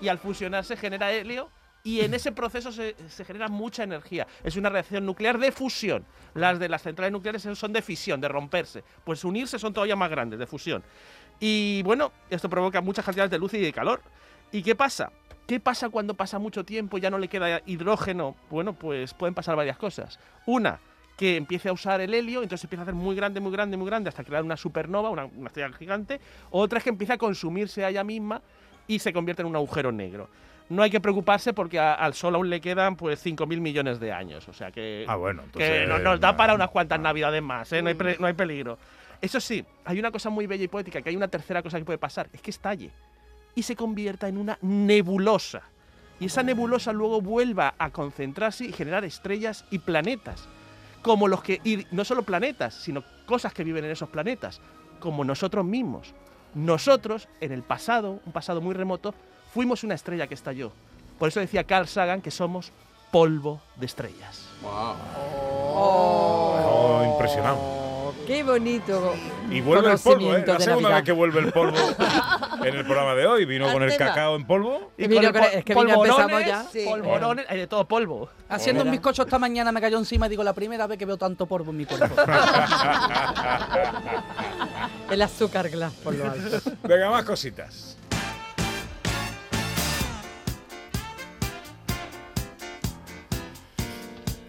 Speaker 2: Y al fusionarse genera helio. Y en ese proceso se, genera mucha energía. Es una reacción nuclear de fusión. Las de las centrales nucleares son de fisión, de romperse. Pues unirse son todavía más grandes, de fusión. Y bueno, esto provoca muchas cantidades de luz y de calor. ¿Y qué pasa? ¿Qué pasa cuando pasa mucho tiempo y ya no le queda hidrógeno? Bueno, pues pueden pasar varias cosas. Una, que empiece a usar el helio, entonces empieza a hacer muy grande, muy grande, muy grande, hasta crear una supernova, una, estrella gigante. Otra es que empieza a consumirse ella misma y se convierte en un agujero negro. No hay que preocuparse porque a- al Sol aún le quedan pues 5.000 millones de años. O sea que,
Speaker 1: Ah, bueno, entonces,
Speaker 2: nos da para unas cuantas navidades más, ¿eh? no, hay pre- no hay peligro. Eso sí, hay una cosa muy bella y poética, que hay una tercera cosa que puede pasar, es que estalle y se convierta en una nebulosa. Y esa nebulosa luego vuelva a concentrarse y generar estrellas y planetas. Como los que. Y no solo planetas, sino cosas que viven en esos planetas. Como nosotros mismos. Nosotros, en el pasado, un pasado muy remoto, fuimos una estrella que estalló. Por eso decía Carl Sagan que somos polvo de estrellas.
Speaker 1: Oh, impresionante.
Speaker 3: Oh, qué bonito.
Speaker 1: Y vuelve el polvo, ¿eh? La segunda
Speaker 3: Navidad.
Speaker 1: vez que vuelve el polvo (laughs) en el programa de hoy. Vino con el cacao en polvo.
Speaker 3: Y vino
Speaker 2: el
Speaker 3: con-
Speaker 2: pol-
Speaker 3: es que vino, empezamos
Speaker 2: polvorones,
Speaker 3: ya.
Speaker 4: Sí.
Speaker 2: polvorones, hay de todo polvo.
Speaker 10: Haciendo un bizcocho esta mañana me cayó encima y digo, la primera vez que veo tanto polvo en mi cuerpo. (laughs)
Speaker 3: El azúcar glass por lo alto.
Speaker 1: Venga, más cositas.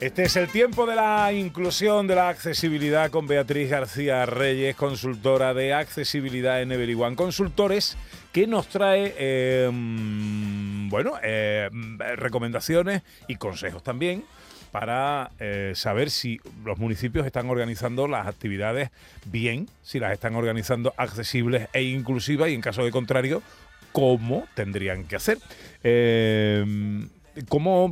Speaker 1: Este es el tiempo de la inclusión, de la accesibilidad con Beatriz García Reyes, consultora de accesibilidad en Every One Consultores, que nos trae, mm, bueno, mm, recomendaciones y consejos también para eh, saber si los municipios están organizando las actividades bien, si las están organizando accesibles e inclusivas y en caso de contrario, cómo tendrían que hacer. Eh, ¿cómo,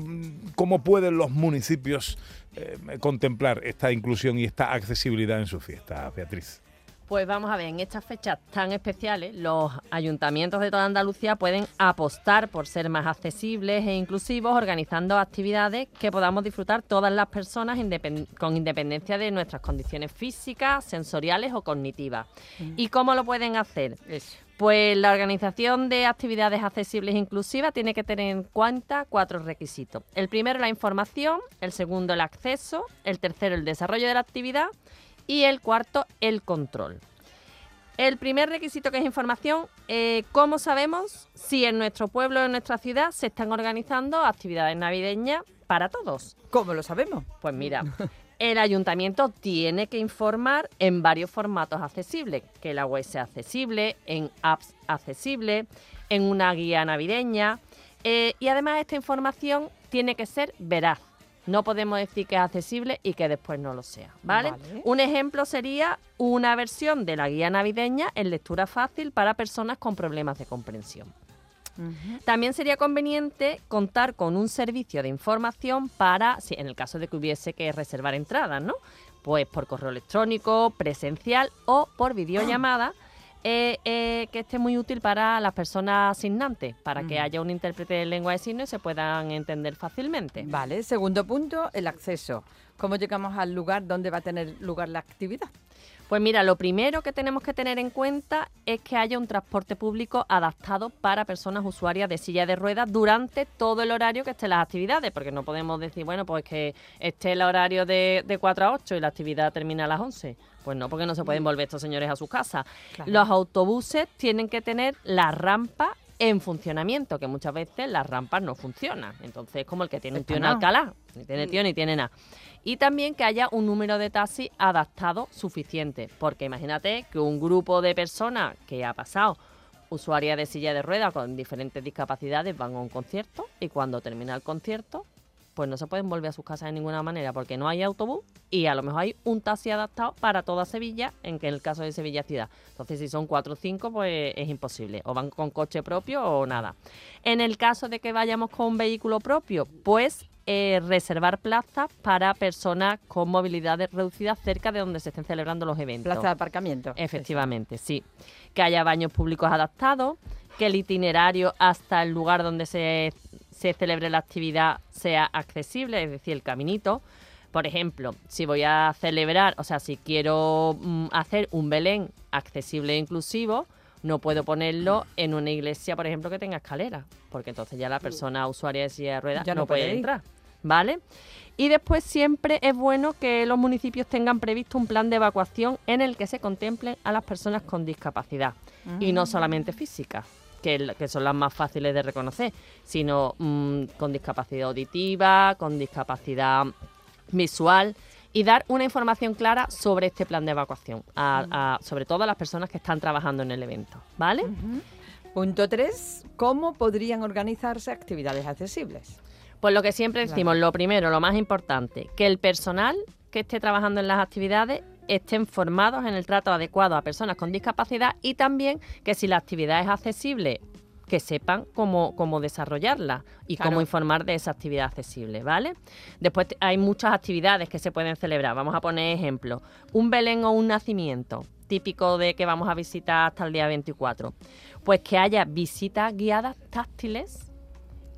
Speaker 1: cómo pueden los municipios eh, contemplar esta inclusión y esta accesibilidad en sus fiestas, Beatriz?
Speaker 5: Pues vamos a ver, en estas fechas tan especiales, los ayuntamientos de toda Andalucía pueden apostar por ser más accesibles e inclusivos, organizando actividades que podamos disfrutar todas las personas independ- con independencia de nuestras condiciones físicas, sensoriales o cognitivas. ¿Y cómo lo pueden hacer? Pues la organización de actividades accesibles e inclusivas tiene que tener en cuenta cuatro requisitos. El primero, la información, el segundo, el acceso, el tercero, el desarrollo de la actividad y el cuarto, el control. El primer requisito que es información, eh, ¿cómo sabemos si en nuestro pueblo o en nuestra ciudad se están organizando actividades navideñas para todos?
Speaker 3: ¿Cómo lo sabemos?
Speaker 5: Pues mira, (laughs) el ayuntamiento tiene que informar en varios formatos accesibles, que la web sea accesible, en apps accesibles, en una guía navideña. eh, y además esta información tiene que ser veraz. No podemos decir que es accesible y que después no lo sea, ¿vale?
Speaker 3: Vale.
Speaker 5: Un ejemplo sería una versión de la guía navideña en lectura fácil para personas con problemas de comprensión. También sería conveniente contar con un servicio de información para, si en el caso de que hubiese que reservar entradas, ¿no? Pues por correo electrónico, presencial o por videollamada, eh, eh, que esté muy útil para las personas asignantes, para que haya un intérprete de lengua de signos y se puedan entender fácilmente.
Speaker 3: Vale, segundo punto, el acceso. ¿Cómo llegamos al lugar donde va a tener lugar la actividad?
Speaker 5: Pues mira, lo primero que tenemos que tener en cuenta es que haya un transporte público adaptado para personas usuarias de silla de ruedas durante todo el horario que estén las actividades, porque no podemos decir, bueno, pues que esté el horario de, de 4 a 8 y la actividad termina a las 11. Pues no, porque no se pueden volver estos señores a sus casas.
Speaker 3: Claro.
Speaker 5: Los autobuses tienen que tener la rampa en funcionamiento, que muchas veces las rampas no funcionan. Entonces es como el que tiene un tío en. Alcalá, ni tiene tío ni tiene nada. Y también que haya un número de taxis adaptado suficiente, porque imagínate que un grupo de personas que ha pasado usuarias de silla de ruedas con diferentes discapacidades van a un concierto y cuando termina el concierto pues no se pueden volver a sus casas de ninguna manera porque no hay autobús y a lo mejor hay un taxi adaptado para toda Sevilla, en que en el caso de Sevilla ciudad. Entonces, si son cuatro o cinco, pues es imposible. O van con coche propio o nada. En el caso de que vayamos con un vehículo propio, pues eh, reservar plazas para personas con movilidades reducidas cerca de donde se estén celebrando los eventos.
Speaker 3: Plaza de aparcamiento.
Speaker 5: Efectivamente, sí. Que haya baños públicos adaptados, que el itinerario hasta el lugar donde se, se celebre la actividad sea accesible, es decir, el caminito. Por ejemplo, si voy a celebrar, o sea, si quiero mm, hacer un Belén accesible e inclusivo, no puedo ponerlo en una iglesia, por ejemplo, que tenga escalera, porque entonces ya la persona usuaria de silla de ruedas
Speaker 3: Ya
Speaker 5: no,
Speaker 3: no puede
Speaker 5: entrar. ¿Vale? Y después siempre es bueno que los municipios tengan previsto un plan de evacuación en el que se contemplen a las personas con discapacidad. Y no
Speaker 3: Mm.
Speaker 5: solamente física, que, que son las más fáciles de reconocer, sino mm, con discapacidad auditiva, con discapacidad visual y dar una información clara sobre este plan de evacuación, a- a- sobre todo a las personas que están trabajando en el evento. ¿Vale?
Speaker 3: Punto 3. ¿Cómo podrían organizarse actividades accesibles?
Speaker 5: Pues lo que siempre
Speaker 3: Claro.
Speaker 5: decimos, lo primero, lo más importante, que el personal que esté trabajando en las actividades estén formados en el trato adecuado a personas con discapacidad y también que si la actividad es accesible, que sepan cómo, cómo desarrollarla y
Speaker 3: Claro.
Speaker 5: cómo informar de esa actividad accesible, ¿vale? Después hay muchas actividades que se pueden celebrar. Vamos a poner ejemplo. Un Belén o un nacimiento, típico de que vamos a visitar hasta el día 24. Pues que haya visitas guiadas táctiles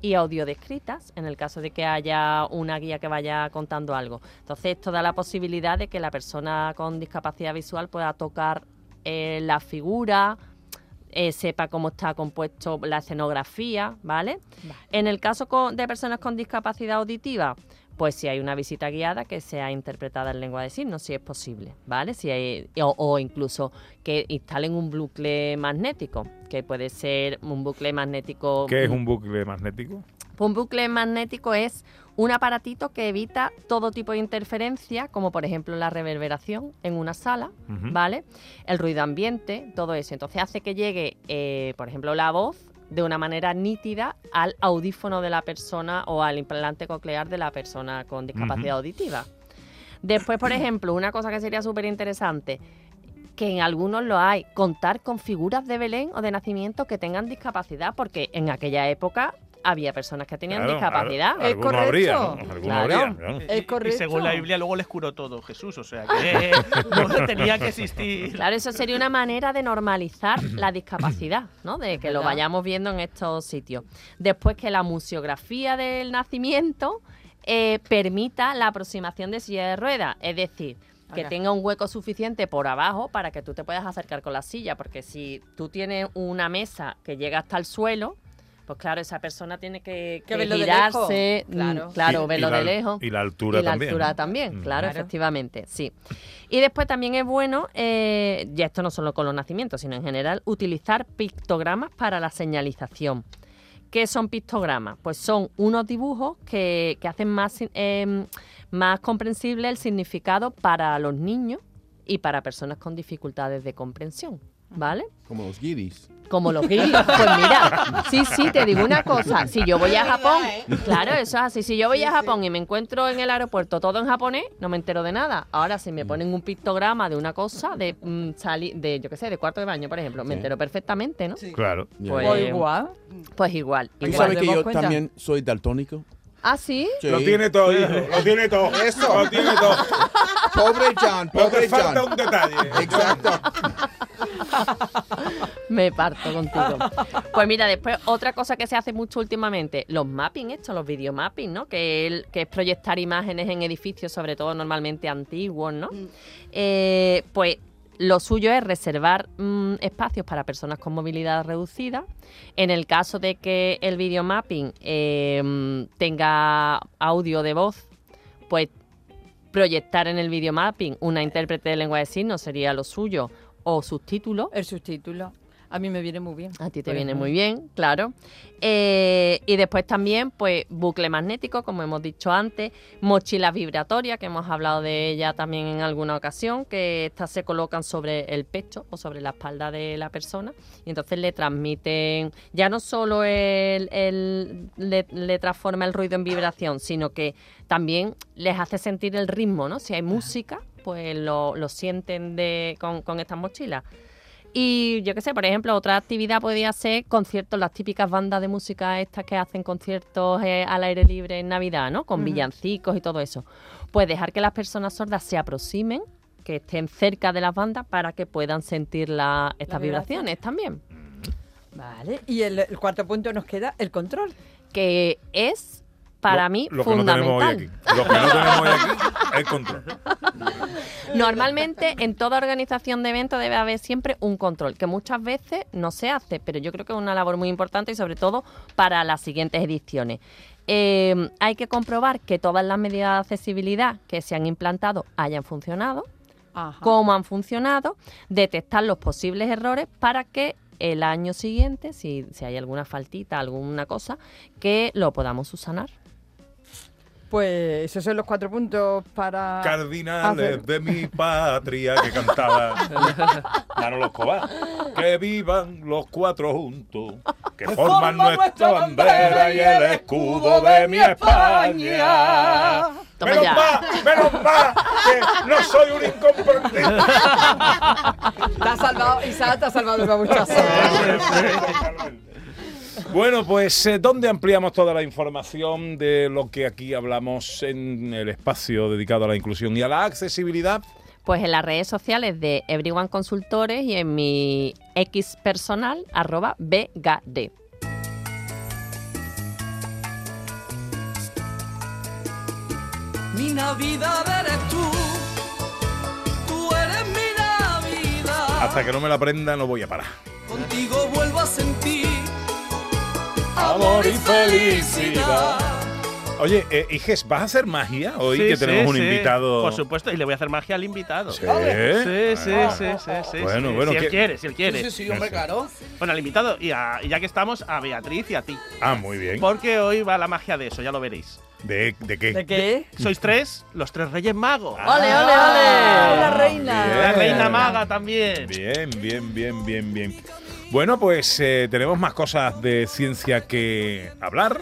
Speaker 5: y audio descritas en el caso de que haya una guía que vaya contando algo. Entonces esto da la posibilidad de que la persona con discapacidad visual pueda tocar eh, la figura, eh, sepa cómo está compuesto la escenografía, ¿vale? En el caso de personas con discapacidad auditiva, pues si hay una visita guiada que sea interpretada en lengua de signos, si es posible, ¿vale? Si hay, o, o incluso que instalen un bucle magnético, que puede ser un bucle magnético
Speaker 1: ¿Qué es un bucle magnético?
Speaker 5: un bucle magnético es un aparatito que evita todo tipo de interferencia, como por ejemplo la reverberación en una sala. ¿vale? El ruido ambiente, todo eso. Entonces hace que llegue, eh, por ejemplo, la voz de una manera nítida al audífono de la persona o al implante coclear de la persona con discapacidad auditiva. Después, por ejemplo, una cosa que sería súper interesante, que en algunos lo hay, contar con figuras de Belén o de nacimiento que tengan discapacidad, porque en aquella época había personas que tenían
Speaker 2: Claro,
Speaker 5: discapacidad.
Speaker 2: claro. Alguno
Speaker 5: correcto.
Speaker 2: habría, ¿no? Alguno
Speaker 5: Claro.
Speaker 2: habría, claro. Y- Y según la Biblia luego les curó todo Jesús, o sea que (laughs) no (laughs) tenía que existir.
Speaker 5: Claro, eso sería una manera de normalizar la discapacidad, ¿no? De que lo vayamos viendo en estos sitios. Después que la museografía del nacimiento eh, permita la aproximación de silla de ruedas, es decir, que tenga un hueco suficiente por abajo para que tú te puedas acercar con la silla, porque si tú tienes una mesa que llega hasta el suelo, pues claro, esa persona tiene que,
Speaker 3: Que
Speaker 5: que
Speaker 3: verlo de
Speaker 5: girarse,
Speaker 3: lejos, claro.
Speaker 5: claro,
Speaker 1: Y- y
Speaker 5: verlo
Speaker 1: la-
Speaker 5: de lejos.
Speaker 1: y la altura
Speaker 5: Y la
Speaker 1: también,
Speaker 5: altura
Speaker 1: ¿no?
Speaker 5: también,
Speaker 1: Mm.
Speaker 5: claro,
Speaker 3: Claro.
Speaker 5: efectivamente, sí. Y después también es bueno, eh, ya esto no solo con los nacimientos, sino en general, utilizar pictogramas para la señalización. ¿Qué son pictogramas? Pues son unos dibujos que, que hacen más, eh, más comprensible el significado para los niños y para personas con dificultades de comprensión, ¿vale?
Speaker 6: Como los guiris.
Speaker 5: Como los guiris. Pues mira, sí, sí, te digo una cosa. Si yo voy a Japón, claro, eso es así. Si yo voy a Japón y me encuentro en el aeropuerto todo en japonés, no me entero de nada. Ahora, si me ponen un pictograma de una cosa, de mm, sali- de yo qué sé, de cuarto de baño, por ejemplo, me
Speaker 6: Sí.
Speaker 5: entero perfectamente, ¿no?
Speaker 1: Claro.
Speaker 5: Pues,
Speaker 3: igual.
Speaker 5: pues igual.
Speaker 6: ¿Tú
Speaker 5: igual.
Speaker 6: sabes que yo
Speaker 3: cuenta.
Speaker 6: también soy daltónico?
Speaker 5: ¿Ah, sí?
Speaker 6: Sí.
Speaker 1: Lo tiene todo, hijo. Lo tiene todo.
Speaker 6: Eso.
Speaker 1: Lo tiene todo.
Speaker 6: Pobre John, pobre
Speaker 1: te falta
Speaker 6: John.
Speaker 1: un detalle.
Speaker 6: Exacto. (laughs)
Speaker 5: Me parto contigo. Pues mira, después otra cosa que se hace mucho últimamente, los mapping, esto, los videomapping, ¿no? Que, el- que es proyectar imágenes en edificios, sobre todo normalmente antiguos, ¿no? Eh, pues lo suyo es reservar mm, espacios para personas con movilidad reducida. En el caso de que el videomapping eh, mm, tenga audio de voz, pues proyectar en el videomapping una intérprete de lengua de signos sería lo suyo o subtítulos.
Speaker 3: El subtítulo. A mí me viene muy bien.
Speaker 5: A ti te viene muy bien, claro. Eh, y después también, pues, bucle magnético, como hemos dicho antes, mochilas vibratorias, que hemos hablado de ella también en alguna ocasión, que estas se colocan sobre el pecho o sobre la espalda de la persona y entonces le transmiten, ya no solo el, el- le, le transforma el ruido en vibración, sino que también les hace sentir el ritmo, ¿no? Si hay música, pues lo, lo sienten de, con, con estas mochilas. Y yo qué sé, por ejemplo, otra actividad podría ser conciertos, las típicas bandas de música estas que hacen conciertos eh, al aire libre en Navidad, ¿no? Con villancicos y todo eso. Pues dejar que las personas sordas se aproximen, que estén cerca de las bandas para que puedan sentir la, estas
Speaker 3: vibraciones
Speaker 5: también.
Speaker 3: Vale. Y el, el cuarto punto nos queda el control.
Speaker 5: Que es, para
Speaker 1: Lo-
Speaker 5: mí,
Speaker 1: lo que no tenemos hoy
Speaker 5: fundamental.
Speaker 1: Lo que no tenemos hoy aquí, el control. (laughs)
Speaker 5: Normalmente en toda organización de eventos debe haber siempre un control, que muchas veces no se hace, pero yo creo que es una labor muy importante y sobre todo para las siguientes ediciones. Eh, hay que comprobar que todas las medidas de accesibilidad que se han implantado hayan funcionado,
Speaker 3: Ajá.
Speaker 5: cómo han funcionado, detectar los posibles errores para que el año siguiente, si, si hay alguna faltita, alguna cosa, que lo podamos subsanar.
Speaker 3: Pues esos son los cuatro puntos para.
Speaker 1: Cardinales
Speaker 3: hacer-
Speaker 1: de mi patria que cantaba (laughs) Manolo Escobar. Que vivan los cuatro juntos, que forman nuestra bandera y el escudo de mi España.
Speaker 5: Toma
Speaker 1: Menos mal, menos mal que no soy un incomprendido.
Speaker 3: Te ha salvado, Isaac te ha salvado el babuchazo. (laughs)
Speaker 1: Bueno, pues eh, ¿dónde ampliamos toda la información de lo que aquí hablamos en el espacio dedicado a la inclusión y a la accesibilidad?
Speaker 5: Pues en las redes sociales de Everyone Consultores y en mi X personal, arroba BGD.
Speaker 14: Mi Navidad eres tú, tú eres mi Navidad.
Speaker 1: Hasta que no me la aprenda no voy a parar.
Speaker 14: Contigo vuelvo a
Speaker 1: Amor y felicidad. Oye, eh, Iges, ¿vas a hacer magia hoy
Speaker 2: Sí,
Speaker 1: que
Speaker 2: sí,
Speaker 1: tenemos un
Speaker 2: sí.
Speaker 1: invitado?
Speaker 2: Por supuesto, y le voy a hacer magia al invitado.
Speaker 1: ¿Sí?
Speaker 2: Sí, sí,
Speaker 1: Ah.
Speaker 2: sí, sí, sí,
Speaker 1: Bueno,
Speaker 2: sí.
Speaker 1: bueno,
Speaker 2: Si
Speaker 1: ¿qué-
Speaker 2: él quiere, si él quiere.
Speaker 10: Sí, sí, sí, hombre, claro.
Speaker 2: Bueno, al invitado, y, a- y ya que estamos, a Beatriz y a ti.
Speaker 1: Ah, muy bien.
Speaker 2: Porque hoy va la magia de eso, ya lo veréis.
Speaker 1: ¿De, de qué?
Speaker 3: ¿De qué?
Speaker 2: Sois tres, los tres reyes magos.
Speaker 5: ¡Ole, ole, ole!
Speaker 3: Ah, la reina.
Speaker 1: Bien.
Speaker 2: La reina maga también.
Speaker 1: Bien, bien, bien, bien, bien. Bueno, pues eh, tenemos más cosas de ciencia que hablar.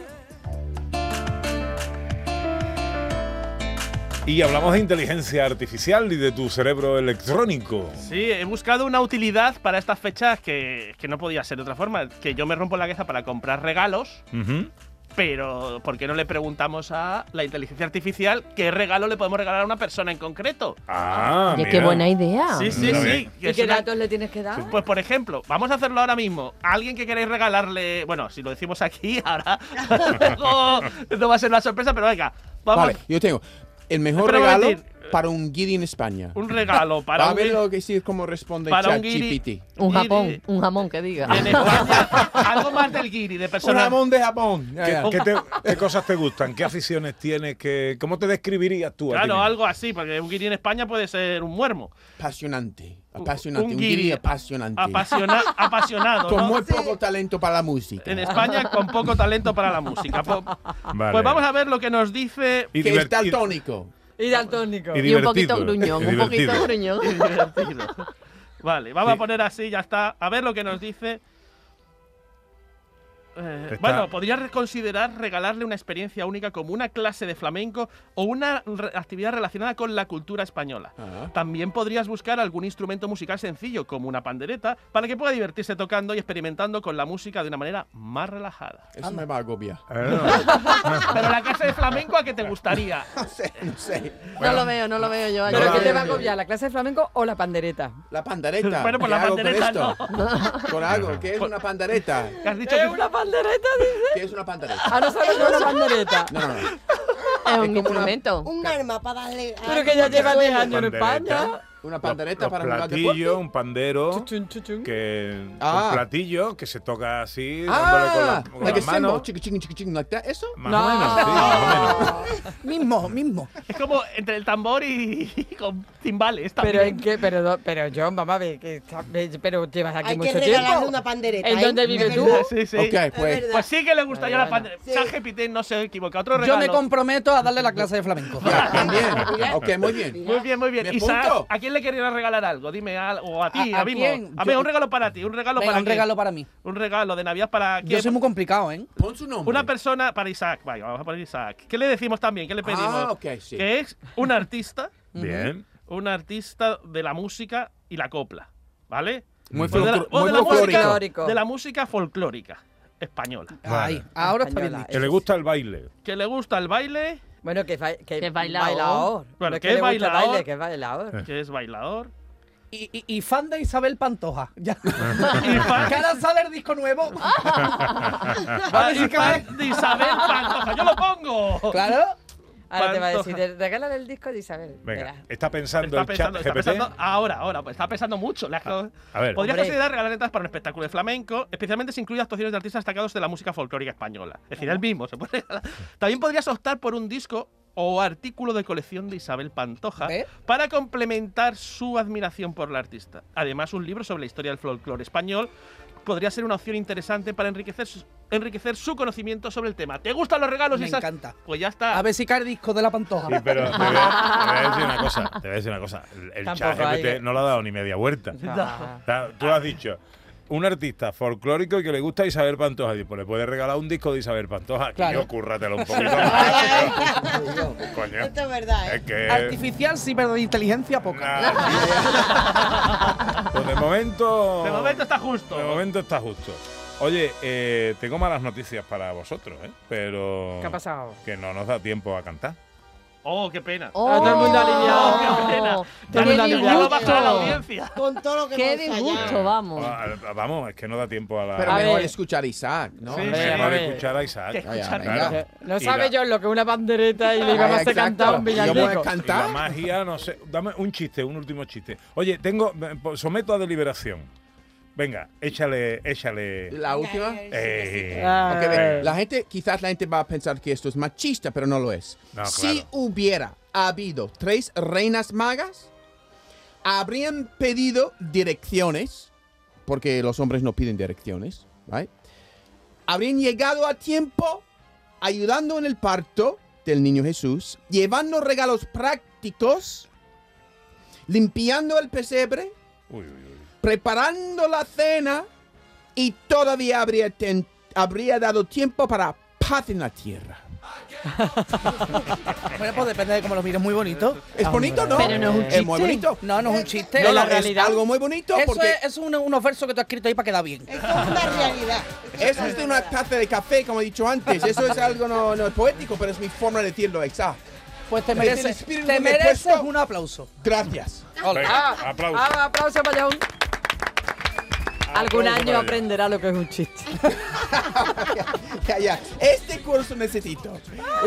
Speaker 1: Y hablamos de inteligencia artificial y de tu cerebro electrónico.
Speaker 2: Sí, he buscado una utilidad para estas fechas que, que no podía ser de otra forma. Que yo me rompo la cabeza para comprar regalos,
Speaker 1: Ujú.
Speaker 2: Pero ¿por qué no le preguntamos a la inteligencia artificial qué regalo le podemos regalar a una persona en concreto?
Speaker 1: Ah,
Speaker 5: Oye, qué buena idea.
Speaker 2: Sí, sí, sí.
Speaker 3: ¿Y qué
Speaker 2: una-
Speaker 3: datos le tienes que dar?
Speaker 2: Pues por ejemplo, vamos a hacerlo ahora mismo. Alguien que queréis regalarle, bueno, si lo decimos aquí, (laughs) ahora (laughs) luego no va a ser una sorpresa, pero venga, vamos.
Speaker 6: Vale, yo tengo el mejor regalo. Para un guiri en España.
Speaker 2: Un regalo (laughs) para
Speaker 6: a
Speaker 2: un
Speaker 6: ver
Speaker 2: guiri-
Speaker 6: lo que sí, cómo responde
Speaker 2: para un guiri-
Speaker 6: ChatGPT.
Speaker 5: Un
Speaker 2: Guiri-
Speaker 5: jamón, un jamón que diga.
Speaker 2: En España, (laughs) algo más del guiri, de
Speaker 6: Un jamón de Japón. Ya,
Speaker 1: ¿Qué,
Speaker 6: ya.
Speaker 1: qué te- qué cosas te gustan? ¿Qué aficiones tienes? ¿Qué, ¿Cómo te describirías tú? a ti
Speaker 2: Claro,
Speaker 1: mismo?
Speaker 2: algo así, porque un guiri en España puede ser un muermo.
Speaker 6: Apasionante.
Speaker 2: Un-
Speaker 6: Apasionante.
Speaker 2: un
Speaker 6: Un,
Speaker 2: guiri
Speaker 6: apasionante.
Speaker 2: Apasiona- apasionado.
Speaker 6: Con
Speaker 2: ¿no?
Speaker 6: muy poco talento para la música.
Speaker 2: En España con poco talento para la música. (laughs) Po-
Speaker 1: Vale.
Speaker 2: Pues vamos a ver lo que nos dice.
Speaker 1: Y
Speaker 6: que es
Speaker 1: divertido.
Speaker 6: daltónico.
Speaker 3: Y daltónico.
Speaker 1: Y
Speaker 5: Y un poquito gruñón, un poquito gruñón. (laughs)
Speaker 2: Vale, vamos
Speaker 1: Sí.
Speaker 2: a poner así, ya está. A ver lo que nos dice. Eh,
Speaker 1: Está-
Speaker 2: Bueno, podría considerar regalarle una experiencia única como una clase de flamenco o una re- actividad relacionada con la cultura española.
Speaker 6: Ah.
Speaker 2: También podrías buscar algún instrumento musical sencillo, como una pandereta, para que pueda divertirse tocando y experimentando con la música de una manera más relajada.
Speaker 6: Eso me va a agobiar.
Speaker 1: Eh, (laughs)
Speaker 2: Pero la clase de flamenco, ¿a qué te gustaría? (laughs)
Speaker 6: No sé, no sé.
Speaker 5: No lo veo, no lo veo yo.
Speaker 3: ¿Pero
Speaker 6: No,
Speaker 3: te va a
Speaker 6: no.
Speaker 3: agobiar? ¿La clase de flamenco o la pandereta?
Speaker 6: La pandereta.
Speaker 2: Bueno, pues
Speaker 6: ¿Qué
Speaker 2: la
Speaker 6: con
Speaker 2: pandereta
Speaker 6: esto?
Speaker 2: no.
Speaker 6: Con algo. ¿Qué es una pandereta?
Speaker 2: ¿Qué has dicho
Speaker 3: ¿Es
Speaker 2: que-
Speaker 3: una pandereta? Dice.
Speaker 6: ¿Qué es una pandereta?
Speaker 3: Ah, no sabes una pandereta.
Speaker 6: No, no, no.
Speaker 5: Es un
Speaker 6: una-
Speaker 5: instrumento.
Speaker 4: Un arma para darle.
Speaker 3: Pero que ya lleva 10 años en
Speaker 1: Pandereta.
Speaker 3: España.
Speaker 6: Una
Speaker 1: Los-
Speaker 6: pandereta
Speaker 1: los
Speaker 6: para jugar
Speaker 1: platillos,
Speaker 6: deporte.
Speaker 1: un pandero,
Speaker 3: Chuchun, chuchun.
Speaker 1: que
Speaker 6: Ah.
Speaker 1: un platillo que se toca así, dándole con,
Speaker 6: Ah,
Speaker 1: la- con
Speaker 6: like cymbal. Chiqui, chiqui, chiqui, chiqui, like that. ¿Eso?
Speaker 1: Más o menos, sí, más o menos. (laughs)
Speaker 10: Mismo, mismo.
Speaker 2: Es como entre el tambor y, y con timbales
Speaker 3: Pero
Speaker 2: también.
Speaker 3: en qué, pero, pero John, a ver, que está- ve- pero llevas aquí
Speaker 4: Hay
Speaker 3: mucho tiempo.
Speaker 4: una pandereta.
Speaker 3: ¿En
Speaker 4: ¿eh?
Speaker 3: dónde
Speaker 4: Es
Speaker 3: vives tú?
Speaker 2: Sí, sí.
Speaker 6: Pues.
Speaker 2: Pues sí que le gustaría la
Speaker 3: Bueno,
Speaker 2: pandemia.
Speaker 4: sí.
Speaker 2: No se equivoca. Otro
Speaker 10: Yo me comprometo a darle la clase de flamenco. (laughs)
Speaker 6: Ya, también. Ok, muy bien.
Speaker 2: Muy bien, muy bien.
Speaker 6: ¿Me
Speaker 2: Isaac? ¿a quién le querías regalar algo? Dime algo. O a ti,
Speaker 10: ¿A-
Speaker 2: a,
Speaker 10: a
Speaker 2: mí.
Speaker 10: quién?
Speaker 2: A
Speaker 10: Yo-
Speaker 2: un regalo para ti. Un regalo
Speaker 10: Venga,
Speaker 2: para
Speaker 10: un
Speaker 2: quién?
Speaker 10: regalo para mí.
Speaker 2: Un regalo de Navidad para
Speaker 10: Yo
Speaker 2: quién?
Speaker 10: soy muy complicado, ¿eh?
Speaker 6: Pon su nombre.
Speaker 2: Una persona para Isaac. Vaya, vamos a poner Isaac. ¿Qué le decimos también? ¿Qué le pedimos?
Speaker 6: Ah, ok, sí.
Speaker 2: Que es un artista, (laughs)
Speaker 1: Bien.
Speaker 2: un artista de la música y la copla. ¿Vale?
Speaker 6: Muy
Speaker 2: Pues de la,
Speaker 6: muy
Speaker 2: de la
Speaker 6: folclórico.
Speaker 2: música,
Speaker 3: Folclórico.
Speaker 2: de la música folclórica española.
Speaker 10: Ahí, ahora está bien
Speaker 3: Española.
Speaker 10: dicho.
Speaker 1: Que le gusta el baile.
Speaker 2: Que le gusta el baile,
Speaker 3: Bueno, que, que,
Speaker 5: Que es bailaor.
Speaker 3: No
Speaker 2: Bueno, que es
Speaker 3: baile, que es bailaor.
Speaker 2: que es bailador.
Speaker 10: Y, y- y fan de Isabel Pantoja. Ya. (laughs)
Speaker 2: Y fan-
Speaker 10: Que ahora sale el disco nuevo. (laughs)
Speaker 2: Y fan de Isabel Pantoja. ¡Yo lo pongo!
Speaker 10: Claro.
Speaker 3: Ahora te va a decir,
Speaker 2: Pantoja.
Speaker 3: "Te- regálale el disco de Isabel.
Speaker 1: Venga, está pensando
Speaker 2: Está
Speaker 1: el
Speaker 2: pensando,
Speaker 1: chat
Speaker 2: está
Speaker 1: GPT.
Speaker 2: pensando ahora, ahora, pues está pensando mucho. Le has-
Speaker 1: A ver,
Speaker 2: Podrías
Speaker 3: Hombre.
Speaker 2: considerar regalar entradas para un espectáculo de flamenco, especialmente si incluye actuaciones de artistas destacados de la música folclórica española. Es decir, él mismo se puede. También podrías optar por un disco o artículo de colección de Isabel Pantoja para complementar su admiración por la artista. Además, un libro sobre la historia del folclore español podría ser una opción interesante para enriquecer su, enriquecer su conocimiento sobre el tema. ¿Te gustan los regalos,
Speaker 10: Me
Speaker 2: Isaac?
Speaker 10: encanta.
Speaker 2: Pues ya está.
Speaker 10: A ver si cae el disco de la Pantoja.
Speaker 1: Sí, pero te voy, a, (laughs) te voy a decir una cosa. Te voy a decir una cosa. El, el chat GPT
Speaker 3: que-
Speaker 1: no le ha dado ni media vuelta.
Speaker 3: Ah.
Speaker 1: O sea, tú has dicho, un artista folclórico y que le gusta Isabel Pantoja. Pues le puedes regalar un disco de Isabel Pantoja.
Speaker 10: Claro.
Speaker 1: Coño, cúrratelo un (laughs) poquito. (laughs) Coño.
Speaker 4: Esto es verdad, ¿eh?
Speaker 1: Es que...
Speaker 10: Artificial sí, pero de inteligencia poca.
Speaker 1: Nah. (laughs) Pues de momento...
Speaker 2: De momento está justo.
Speaker 1: De momento está justo. Oye, eh, tengo malas noticias para vosotros, ¿eh? Pero...
Speaker 3: ¿Qué ha pasado?
Speaker 1: Que no nos da tiempo a cantar.
Speaker 2: Oh, qué pena.
Speaker 5: Oh,
Speaker 3: todo el mundo aliviado.
Speaker 2: Qué pena.
Speaker 3: Todo el
Speaker 2: Ya
Speaker 3: mundo
Speaker 2: no
Speaker 3: aliviado.
Speaker 2: baja la audiencia.
Speaker 4: Con todo lo que
Speaker 5: Qué disgusto, vamos.
Speaker 1: Ah, Vamos, es que no da tiempo a la...
Speaker 6: Pero
Speaker 3: A
Speaker 6: mejor
Speaker 3: ver.
Speaker 6: escuchar a Isaac, ¿no?
Speaker 2: Sí,
Speaker 1: Mejor
Speaker 3: sí,
Speaker 1: escuchar a Isaac.
Speaker 2: Escuchar-.
Speaker 3: Eh, No sabe
Speaker 1: la-
Speaker 3: yo lo que es una pandereta y le
Speaker 6: Ah,
Speaker 3: íbamos a hacer cantar un villancico.
Speaker 1: Y la
Speaker 6: cantar.
Speaker 1: magia, no sé. Dame un chiste, un último chiste. Oye, tengo. Someto a deliberación. Venga, échale, échale.
Speaker 6: La última.
Speaker 1: Eh,
Speaker 6: ve, la gente, quizás la gente va a pensar que esto es machista, pero no lo es.
Speaker 1: No,
Speaker 6: Si
Speaker 1: claro.
Speaker 6: hubiera habido tres reinas magas, habrían pedido direcciones, porque los hombres no piden direcciones, right? Habrían llegado a tiempo ayudando en el parto del niño Jesús, llevando regalos prácticos, limpiando el pesebre,
Speaker 1: uy, uy, uy.
Speaker 6: Preparando la cena y todavía habría, ten- habría dado tiempo para paz en la tierra. (laughs)
Speaker 10: Bueno, pues depende de cómo lo mires, muy bonito.
Speaker 6: ¿Es bonito, no?
Speaker 5: Pero no es un
Speaker 6: Es muy
Speaker 5: chiste.
Speaker 6: bonito.
Speaker 10: No, no es un chiste.
Speaker 6: No,
Speaker 10: es la
Speaker 6: no, es
Speaker 10: realidad.
Speaker 6: algo muy bonito
Speaker 10: Eso
Speaker 6: porque
Speaker 10: es, es un- unos versos que tú has escrito ahí para quedar bien.
Speaker 4: Esto es una realidad.
Speaker 6: eso es de una taza de café, como he dicho antes. Eso es algo no, no es poético, pero es mi forma de decirlo, exacto.
Speaker 10: Pues te mereces, te mereces un aplauso.
Speaker 6: Gracias.
Speaker 1: Venga, aplauso.
Speaker 3: Ah, aplauso para John. Algún
Speaker 6: Aplauso
Speaker 3: año aprenderá lo que es un chiste. (laughs)
Speaker 6: Ya, ya. Este curso necesito.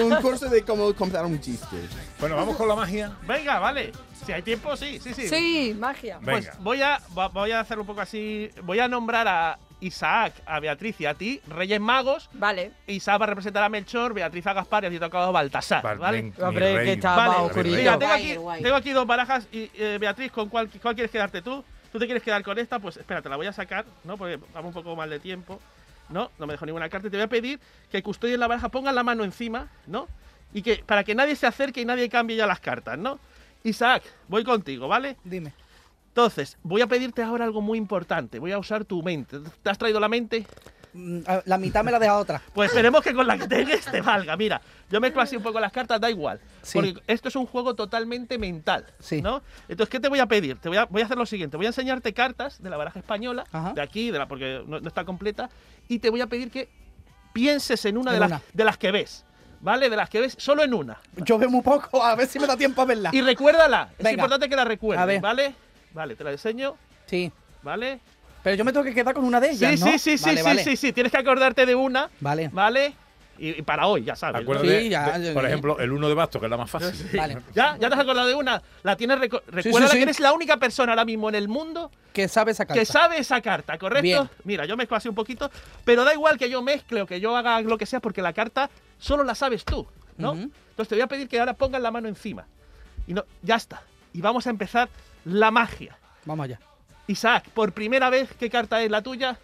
Speaker 6: Un curso de cómo contar un chiste.
Speaker 1: Bueno, vamos con la magia.
Speaker 2: Venga, vale. Si hay tiempo, sí, sí, sí.
Speaker 3: Sí, magia.
Speaker 2: Pues voy a, va- voy a hacer un poco así. Voy a nombrar a Isaac, a Beatriz y a ti, Reyes Magos.
Speaker 3: Vale.
Speaker 2: Isaac va a representar a Melchor, Beatriz a Gaspar y a ti te ha tocado Baltasar.
Speaker 1: Vale,
Speaker 2: ¿vale?
Speaker 1: mi- mi Hombre, rey. que está
Speaker 2: Vale,
Speaker 1: más oscurito.
Speaker 2: Mira, tengo
Speaker 4: Guay,
Speaker 2: aquí,
Speaker 4: guay.
Speaker 2: tengo aquí dos barajas y eh, Beatriz, ¿con cuál, cuál quieres quedarte tú? ¿Tú te quieres quedar con esta? Pues espérate, la voy a sacar, ¿no? Porque vamos un poco mal de tiempo. No, no me dejo ninguna carta. Y te voy a pedir que custodies la baraja, pongan la mano encima, ¿no? Y que para que nadie se acerque y nadie cambie ya las cartas, ¿no? Isaac, voy contigo, ¿vale?
Speaker 10: Dime.
Speaker 2: Entonces, voy a pedirte ahora algo muy importante. Voy a usar tu mente. ¿Te has traído la mente?
Speaker 10: Mm, La mitad me la deja otra.
Speaker 2: Pues esperemos que con la que tengas te valga. Mira, yo mezclo así un poco las cartas, da igual.
Speaker 10: Sí.
Speaker 2: Porque esto es un juego totalmente mental.
Speaker 10: Sí.
Speaker 2: ¿no? Entonces, ¿qué te voy a pedir? Te voy a, voy a hacer lo siguiente. Voy a enseñarte cartas de la baraja española,
Speaker 10: Ajá.
Speaker 2: de aquí, de la, porque no, no está completa, y te voy a pedir que pienses en una,
Speaker 10: En
Speaker 2: de, las,
Speaker 10: una.
Speaker 2: de las que ves. ¿Vale? De las que ves, solo en una.
Speaker 10: Yo veo muy poco, a ver si me da tiempo a verla.
Speaker 2: Y recuérdala. Es
Speaker 10: Venga.
Speaker 2: importante que la recuerdes. ¿vale? Vale, te la enseño.
Speaker 10: Sí.
Speaker 2: ¿Vale?
Speaker 10: Pero yo me tengo que quedar con una de ellas,
Speaker 2: Sí,
Speaker 10: ¿no?
Speaker 2: sí, sí, sí,
Speaker 10: Vale,
Speaker 2: sí,
Speaker 10: vale.
Speaker 2: sí, sí. Tienes que acordarte de una.
Speaker 10: Vale.
Speaker 2: ¿Vale? Y, y para hoy, ya sabes.
Speaker 1: Acuérdate,
Speaker 10: Sí, ya,
Speaker 1: de-
Speaker 10: ya,
Speaker 1: por ejemplo, el uno de basto, que es la más fácil.
Speaker 10: Vale.
Speaker 2: ¿Ya? ¿Ya te has acordado de una? La tienes
Speaker 10: sí,
Speaker 2: Recuerda
Speaker 10: sí.
Speaker 2: que eres la única persona ahora mismo en el mundo
Speaker 10: Que sabe esa carta.
Speaker 2: que sabe esa carta, ¿correcto?
Speaker 10: Bien.
Speaker 2: Mira, yo mezclo así un poquito, pero da igual que yo mezcle o que yo haga lo que sea, porque la carta solo la sabes tú, ¿no? Entonces te voy a pedir que ahora pongas la mano encima. Y no, ya está. Y vamos a empezar la magia.
Speaker 10: Vamos allá.
Speaker 2: Isaac, por primera vez, ¿qué carta es la tuya?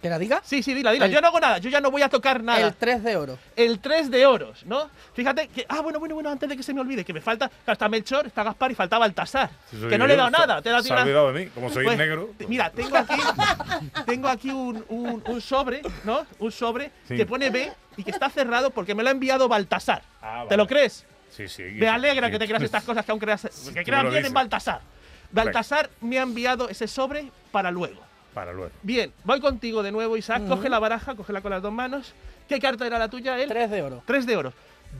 Speaker 10: ¿Que la diga?
Speaker 2: Sí, sí, dila, dila.
Speaker 10: El-
Speaker 2: yo no hago nada, yo ya no voy a tocar nada.
Speaker 10: El 3 de oro.
Speaker 2: el 3 de oros, ¿no? Fíjate que. Ah, bueno, bueno, bueno, antes de que se me olvide, que me falta. Está Melchor, está Gaspar y falta Baltasar.
Speaker 1: Sí,
Speaker 2: que no
Speaker 1: yo,
Speaker 2: le he dado nada. Te he dado
Speaker 1: se ha
Speaker 2: una-
Speaker 1: olvidado de mí, como soy
Speaker 2: Pues,
Speaker 1: negro.
Speaker 2: te- Mira, tengo aquí. (laughs) tengo aquí un, un- un sobre, ¿no? Un sobre
Speaker 1: Sí.
Speaker 2: que pone B y que está cerrado porque me lo ha enviado Baltasar.
Speaker 1: Ah,
Speaker 2: ¿Te
Speaker 1: vale.
Speaker 2: lo crees?
Speaker 1: Sí, sí.
Speaker 2: Me alegra que te (laughs) creas estas cosas que aún creas. Que creas bien en. Baltasar. Baltasar me ha enviado ese sobre para luego.
Speaker 1: Para luego.
Speaker 2: Bien, voy contigo de nuevo, Isaac. Coge la baraja, cógela con las dos manos. ¿Qué carta era la tuya? El
Speaker 10: 3 de oro.
Speaker 2: 3 de oros.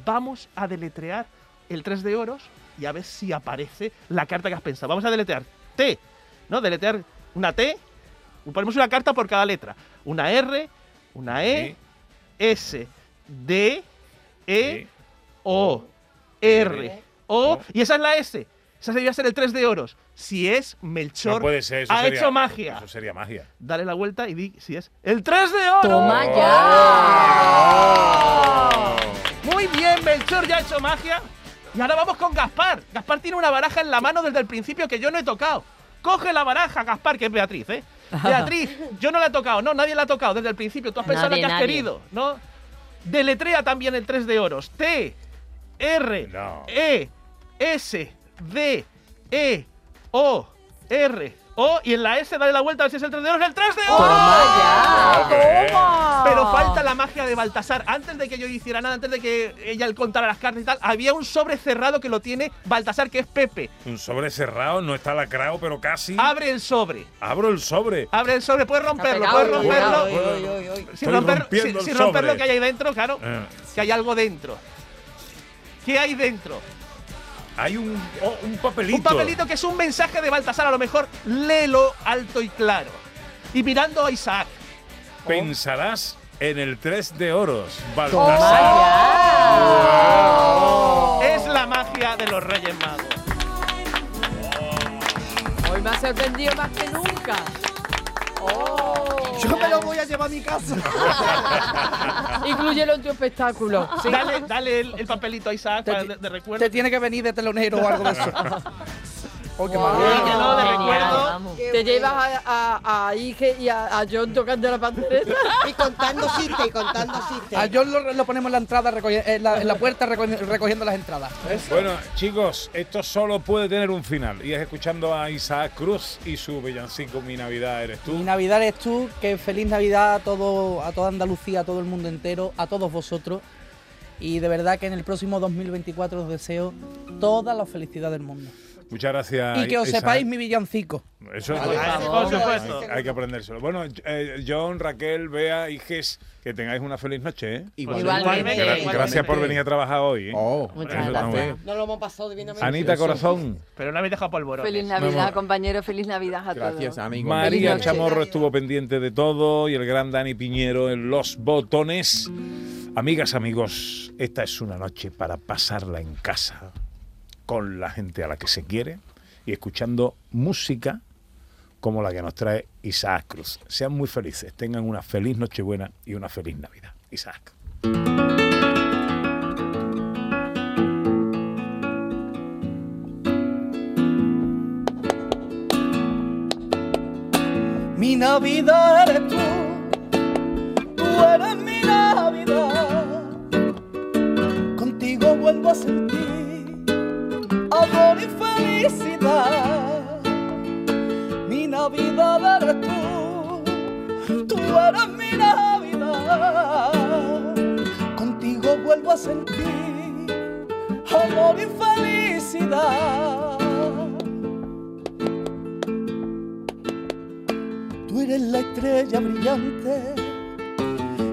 Speaker 2: Vamos a deletrear el 3 de oros y a ver si aparece la carta que has pensado. Vamos a deletrear T, ¿no? Deletrear una T. Ponemos una carta por cada letra. Una R, una E, S, D, E, O, R, O. Y esa es la S. Esa debería ser el 3 de oros. Si es Melchor,
Speaker 1: No puede ser, eso
Speaker 2: ha
Speaker 1: sería-
Speaker 2: hecho magia.
Speaker 1: Eso sería magia.
Speaker 2: Dale la vuelta y di si es el 3 de oro.
Speaker 5: ¡Toma
Speaker 1: Oh.
Speaker 5: ya!
Speaker 2: Muy bien, Melchor ya ha hecho magia. Y ahora vamos con Gaspar. Gaspar tiene una baraja en la mano desde el principio que yo no he tocado. Coge la baraja, Gaspar, que es Beatriz, ¿eh? Beatriz, (laughs) yo no la he tocado, no, nadie la ha tocado desde el principio. Tú has pensado
Speaker 5: Nadie,
Speaker 2: que has
Speaker 5: nadie.
Speaker 2: querido, ¿no? Deletrea también el 3 de oros. T, R,
Speaker 1: No.
Speaker 2: E, S, D, E, O, R, O. Y en la S dale la vuelta a ver si es el 3 de oros. ¡El 3 de oros!
Speaker 1: Hombre.
Speaker 2: Pero falta la magia de Baltasar. Antes de que yo hiciera nada, antes de que ella contara las cartas y tal, había un sobre cerrado que lo tiene Baltasar, que es Pepe.
Speaker 1: Un sobre cerrado, no está lacrado, pero casi.
Speaker 2: Abre el sobre.
Speaker 1: Abro el sobre.
Speaker 2: Abre el sobre, puedes romperlo,
Speaker 3: pegado,
Speaker 2: puedes romperlo. Sin romper,
Speaker 1: rompiendo
Speaker 2: sin-
Speaker 1: el
Speaker 2: sin romper lo que hay ahí dentro, claro.
Speaker 1: Eh,
Speaker 2: Que hay algo dentro. ¿Qué hay dentro?
Speaker 1: Hay un, oh, un papelito.
Speaker 2: Un papelito que es un mensaje de Baltasar. A lo mejor léelo alto y claro. Y mirando a Isaac.
Speaker 1: Pensarás en el 3 de oros.
Speaker 3: ¡Toma
Speaker 1: Baltasar.
Speaker 3: ya!
Speaker 2: Es la magia de los Reyes Magos.
Speaker 3: Hoy me ha sorprendido más que nunca.
Speaker 10: Yo me lo voy a llevar a mi casa. (laughs)
Speaker 3: Inclúyelo en tu espectáculo.
Speaker 2: Dale, dale el, el papelito a Isaac
Speaker 10: Te
Speaker 2: para de, de recuerdo.
Speaker 10: Te tiene que venir de telonero o algo de eso. (laughs) Oh, qué
Speaker 2: no, de recuerdo.
Speaker 3: Te llevas a, a, a Ige y a, a John tocando la pandereta.
Speaker 4: Y contando chistes, y contando chistes.
Speaker 10: A John lo, lo ponemos en la entrada, en, la, en la puerta recogi- recogiendo las entradas.
Speaker 1: Bueno, chicos, esto solo puede tener un final. Y es escuchando a Isaac Cruz y su villancico Mi Navidad eres tú.
Speaker 10: Mi Navidad eres tú, que feliz Navidad a todo, a toda Andalucía, a todo el mundo entero, a todos vosotros. Y de verdad que en el próximo 2024 os deseo toda la felicidad del mundo.
Speaker 1: Muchas gracias.
Speaker 10: y que os
Speaker 1: Isaac.
Speaker 10: sepáis mi villancico.
Speaker 1: Eso
Speaker 2: favor. Por supuesto.
Speaker 1: Hay que aprendérselo. Bueno, eh, John, Raquel, Bea, Iges, que tengáis una feliz noche, ¿eh?
Speaker 5: Igualmente.
Speaker 1: Gra- Gracias por venir a trabajar hoy. ¿eh?
Speaker 6: Muchas
Speaker 1: está muy
Speaker 6: gracias.
Speaker 4: No lo hemos pasado divinamente.
Speaker 1: Anita Corazón.
Speaker 2: Pero no habéis dejado polvorones.
Speaker 3: Feliz Navidad, compañero, feliz Navidad a todos.
Speaker 1: María
Speaker 3: Feliz noche.
Speaker 1: Chamorro estuvo pendiente de todo y el gran Dani Piñero en los botones. Amigas, amigos, esta es una noche para pasarla en casa con la gente a la que se quiere y escuchando música como la que nos trae Isaac Cruz. Sean muy felices, tengan una feliz Nochebuena y una feliz Navidad. Isaac.
Speaker 10: Mi Navidad eres tú, tú eres mi Navidad. Contigo vuelvo a sentir amor y felicidad. Mi Navidad eres tú, tú eres mi Navidad. Contigo vuelvo a sentir amor y felicidad. Tú eres la estrella brillante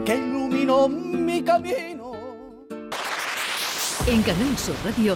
Speaker 10: que iluminó mi camino.
Speaker 13: En Canal Radio,